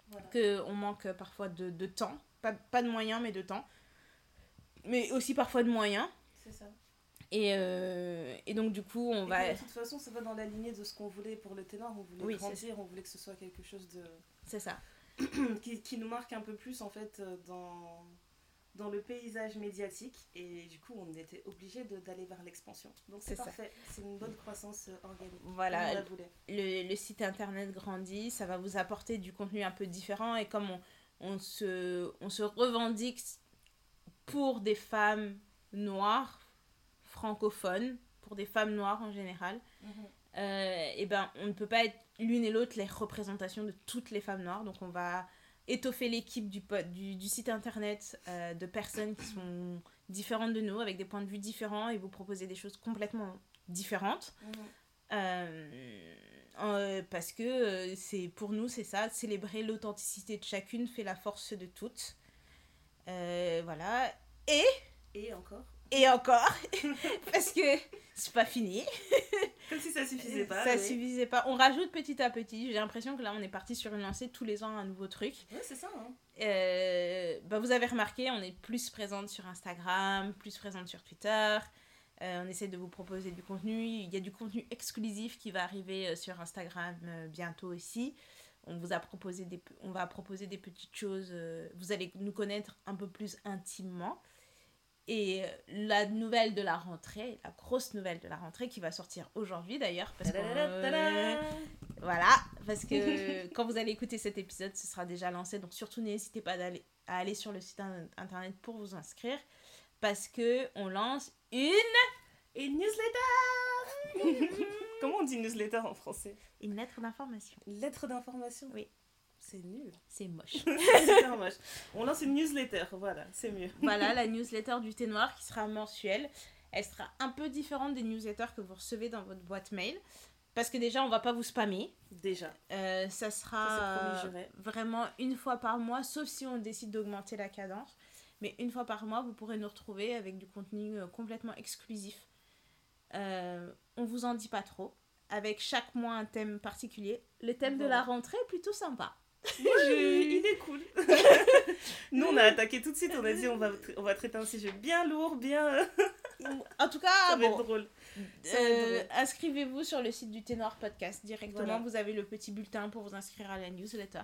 voilà. que on manque parfois de, de temps, pas, pas de moyens mais de temps, mais aussi parfois de moyens C'est ça. et, euh, et donc du coup on Et va de toute façon, ça va dans la lignée de ce qu'on voulait pour le ténor. On voulait Oui, grandir, on voulait que ce soit quelque chose de c'est ça qui, qui, nous marque un peu plus en fait dans, dans le paysage médiatique et du coup on était obligé d'aller vers l'expansion. Donc c'est parfait, c'est une bonne croissance organique. Voilà, le, le, site internet grandit, ça va vous apporter du contenu un peu différent et comme on, on, se, on se revendique pour des femmes noires, francophones, pour des femmes noires en général, mhm. euh, et ben on ne peut pas être l'une et l'autre les représentations de toutes les femmes noires. Donc on va étoffer l'équipe du, du, du, site internet euh, de personnes qui sont différentes de nous, avec des points de vue différents, et vous proposer des choses complètement différentes. Mhm. Euh, parce que c'est pour nous, c'est ça, célébrer l'authenticité de chacune fait la force de toutes. voilà. Et... Et encore et encore, parce que c'est pas fini. Comme si ça suffisait pas. Ça suffisait pas. On rajoute petit à petit. J'ai l'impression que là, on est parti sur une lancée tous les ans un nouveau truc. Ouais, c'est ça. Hein. Euh, bah, vous avez remarqué, on est plus présente sur Instagram, plus présente sur Twitter. Euh, on essaie de vous proposer du contenu. Il y a du contenu exclusif qui va arriver euh, sur Instagram bientôt aussi. On vous a proposé des, on va proposer des petites choses. vous allez nous connaître un peu plus intimement. Et la nouvelle de la rentrée, la grosse nouvelle de la rentrée qui va sortir aujourd'hui d'ailleurs, parce que voilà, parce que quand vous allez écouter cet épisode, ce sera déjà lancé, donc surtout n'hésitez pas à aller sur le site internet pour vous inscrire, parce que on lance une une newsletter. Comment on dit newsletter en français? Une lettre d'information. Lettre d'information. Oui. C'est nul. C'est moche. c'est moche. On lance une newsletter, voilà, c'est mieux. voilà, la newsletter du thé noir qui sera mensuelle. Elle sera un peu différente des newsletters que vous recevez dans votre boîte mail. Parce que déjà, on va pas vous spammer. Déjà. Euh, ça sera vraiment une fois par mois, sauf si on décide d'augmenter la cadence. Mais une fois par mois, vous pourrez nous retrouver avec du contenu euh, complètement exclusif. Euh, on vous en dit pas trop. Avec chaque mois un thème particulier. Le thème de la rentrée est plutôt sympa. Il est cool. Nous, on a attaqué tout de suite. On a dit on va, on va traiter un sujet bien lourd, bien. en tout cas, ça va être drôle. Euh, inscrivez-vous sur le site du Ténor Podcast directement. Vous avez le petit bulletin pour vous inscrire à la newsletter.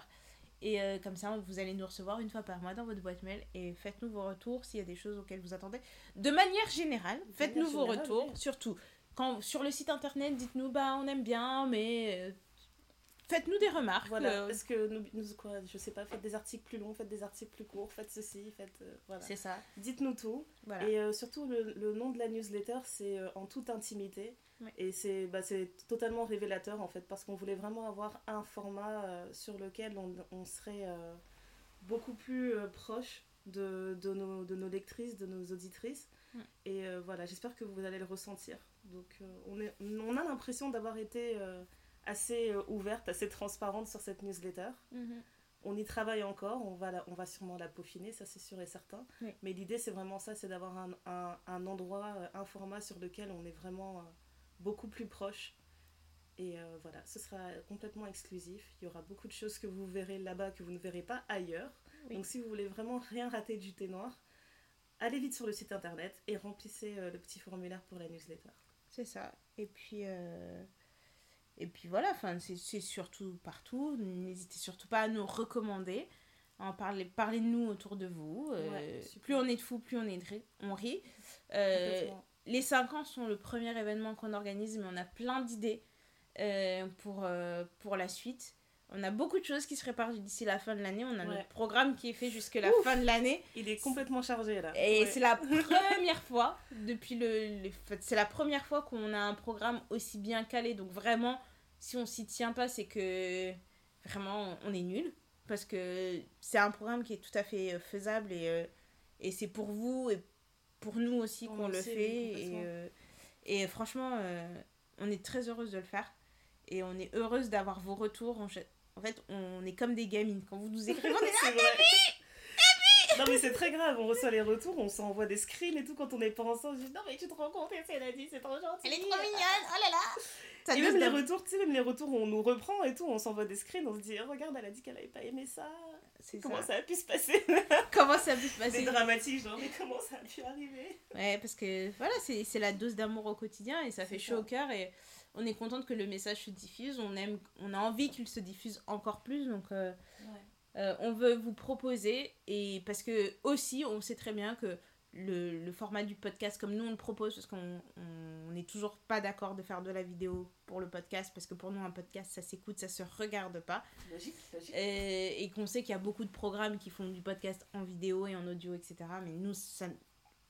Et euh, comme ça, vous allez nous recevoir une fois par mois dans votre boîte mail et faites-nous vos retours s'il y a des choses auxquelles vous attendez. De manière générale, faites-nous vos retours. Surtout, quand sur le site internet, dites-nous bah on aime bien, mais euh, Faites-nous des remarques. Voilà, est-ce que nous, nous, quoi, je sais pas, faites des articles plus longs, faites des articles plus courts, faites ceci, faites. Euh, voilà. C'est ça. Dites-nous tout. Et euh, surtout, le, le, nom de la newsletter, c'est euh, En toute intimité. Et c'est bah, totalement révélateur en fait, parce qu'on voulait vraiment avoir un format sur lequel on, on serait beaucoup plus proche de, de, nos, de nos lectrices, de nos auditrices. Et voilà, j'espère que vous allez le ressentir. Donc, on, est, on a l'impression d'avoir été assez euh, ouverte, assez transparente sur cette newsletter. Mhm. On y travaille encore, on va, on va sûrement la peaufiner, ça c'est sûr et certain. Mais l'idée c'est vraiment ça, c'est d'avoir un, un, un, endroit, euh, un format sur lequel on est vraiment euh, beaucoup plus proche. Et voilà, ce sera complètement exclusif. Il y aura beaucoup de choses que vous verrez là-bas que vous ne verrez pas ailleurs. Donc si vous voulez vraiment rien rater du thé noir, allez vite sur le site internet et remplissez le petit formulaire pour la newsletter. C'est ça. Et puis, et puis voilà, c'est surtout partout. N'hésitez surtout pas à nous recommander. En parler, parlez de nous autour de vous. Euh, plus on est de fous, plus on, est on rit. Euh, les 5 ans sont le premier événement qu'on organise, mais on a plein d'idées euh, pour, pour la suite. On a beaucoup de choses qui se préparent d'ici la fin de l'année. On a notre programme qui est fait jusqu'à la fin de l'année. Il est complètement chargé là. Et c'est la première fois depuis le. C'est la première fois qu'on a un programme aussi bien calé. Donc vraiment, si on s'y tient pas, c'est que vraiment on est nul. Parce que c'est un programme qui est tout à fait euh, faisable et, euh, et c'est pour vous et pour nous aussi qu'on le fait. Et, euh, et franchement, on est très heureuse de le faire. Et on est heureuse d'avoir vos retours. En fait, on est comme des gamines. Quand vous nous écrivez, on est là, non mais c'est très grave, on reçoit les retours, on s'envoie des screens et tout quand on est pas ensemble. Je dis non mais tu te rends compte, elle a dit, c'est trop gentil. Elle est trop mignonne, oh là là. et même les retours, tu sais, même les retours, on nous reprend et tout, on s'envoie des screens, on se dit, regarde, elle a dit qu'elle avait pas aimé ça. Comment ça. a pu se passer Comment ça a pu se passer? C'est dramatique, genre, mais comment ça a pu arriver? Ouais, parce que voilà, c'est la dose d'amour au quotidien et ça fait chaud au cœur et on est contente que le message se diffuse, on, aime, on a envie qu'il se diffuse encore plus, donc euh, Euh, on veut vous proposer, et parce que aussi, on sait très bien que le, le format du podcast, comme nous on le propose, parce qu'on on n'est toujours pas d'accord de faire de la vidéo pour le podcast, parce que pour nous, un podcast, ça s'écoute, ça se regarde pas. Logique, logique. Et, et qu'on sait qu'il y a beaucoup de programmes qui font du podcast en vidéo et en audio, etc. Mais nous, ça,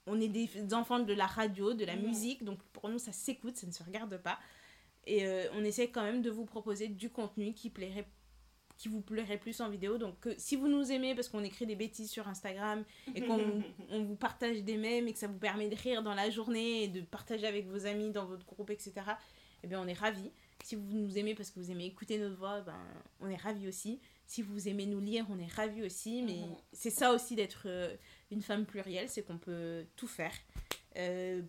on est des enfants de la radio, de la musique, donc pour nous, ça s'écoute, ça ne se regarde pas. Et euh, on essaie quand même de vous proposer du contenu qui plairait qui vous plairait plus en vidéo. Donc, euh, si vous nous aimez parce qu'on écrit des bêtises sur Instagram et qu'on on vous partage des mèmes et que ça vous permet de rire dans la journée et de partager avec vos amis dans votre groupe, etc., eh bien, on est ravis. Si vous nous aimez parce que vous aimez écouter notre voix, ben, on est ravis aussi. Si vous aimez nous lire, on est ravis aussi. Mais Mhm. c'est ça aussi d'être euh, une femme plurielle, c'est qu'on peut tout faire. Euh,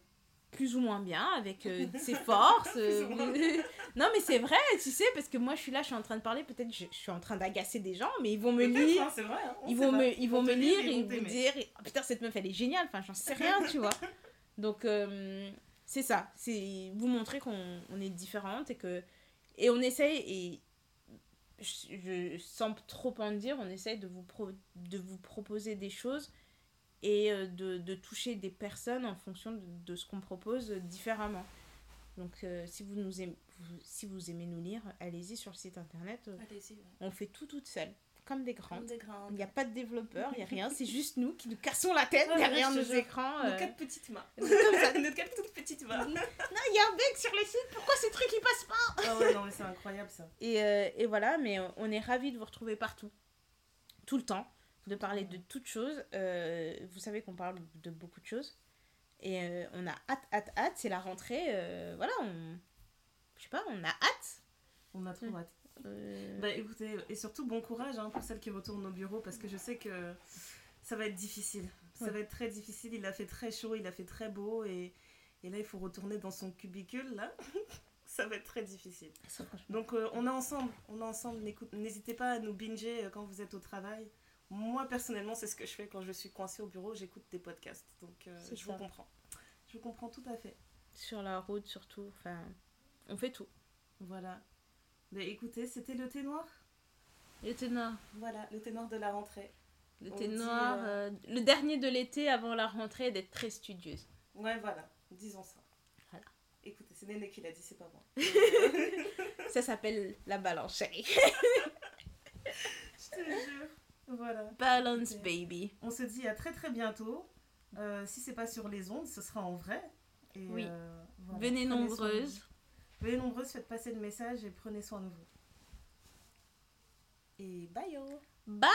plus ou moins bien, avec euh, ses forces. euh, non, mais c'est vrai, tu sais, parce que moi, je suis là, je suis en train de parler, peut-être je, je suis en train d'agacer des gens, mais ils vont me lire, hein, vrai. hein, ils vont me, ils vont me lire et ils vont t'aimer. dire Ah, putain cette meuf elle est géniale enfin j'en sais rien tu vois donc euh, c'est ça c'est vous montrer qu'on on est différentes et que et on essaye et je, je- sans trop en dire on essaye de vous pro- de vous proposer des choses et euh, de, de toucher des personnes en fonction de, de ce qu'on propose différemment donc euh, si vous nous aimez vous- si vous aimez nous lire allez-y sur le site internet euh, ouais. on fait tout toute seule comme des grandes il n'y a pas de développeur, il n'y a rien, c'est juste nous qui nous cassons la tête Ouais, derrière nos jure. écrans. Nos euh. quatre petites mains. Comme ça. Nos quatre toutes petites mains. Non, il y a un bug sur le site, pourquoi ces trucs ils passent pas? Ah ouais, non, mais c'est incroyable ça. et, euh, et voilà, mais on est ravis de vous retrouver partout, tout le temps, de parler de toutes choses. Euh, vous savez qu'on parle de beaucoup de choses. Et euh, on a hâte, hâte, hâte, c'est la rentrée. euh, voilà, on. Je sais pas, on a hâte. On a trop hâte. Euh, Bah écoutez, et surtout bon courage hein, pour celles qui retournent au bureau parce que je sais que ça va être difficile. Ça Ouais. va être très difficile. Il a fait très chaud, il a fait très beau et, et là il faut retourner dans son cubicule là. ça va être très difficile. Donc on est ensemble, on est ensemble. N'hésitez pas à nous binger quand vous êtes au travail. Moi personnellement, c'est ce que je fais quand je suis coincée au bureau, j'écoute des podcasts. Donc euh, je vous comprends. Je vous comprends tout à fait. Sur la route, surtout. Enfin, on fait tout. Voilà. Mais écoutez, c'était le thé noir. Le thé noir. Voilà, le thé noir de la rentrée. Le On thé dit, noir, euh, euh, le dernier de l'été avant la rentrée, d'être très studieuse. Ouais, voilà, disons ça. Voilà. Écoutez, c'est Néné qui l'a dit, c'est pas moi. Ça s'appelle la balance, chérie. Je te jure. Voilà. Balance, baby. On se dit à très très bientôt. Euh, si c'est pas sur les ondes, ce sera en vrai. Et, Oui. euh, voilà. Venez Prenez nombreuses. Venez nombreuses, faites passer le message et prenez soin de vous. Et bye yo Bye!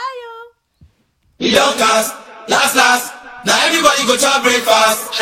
Cast, last last. Now everybody go to breakfast.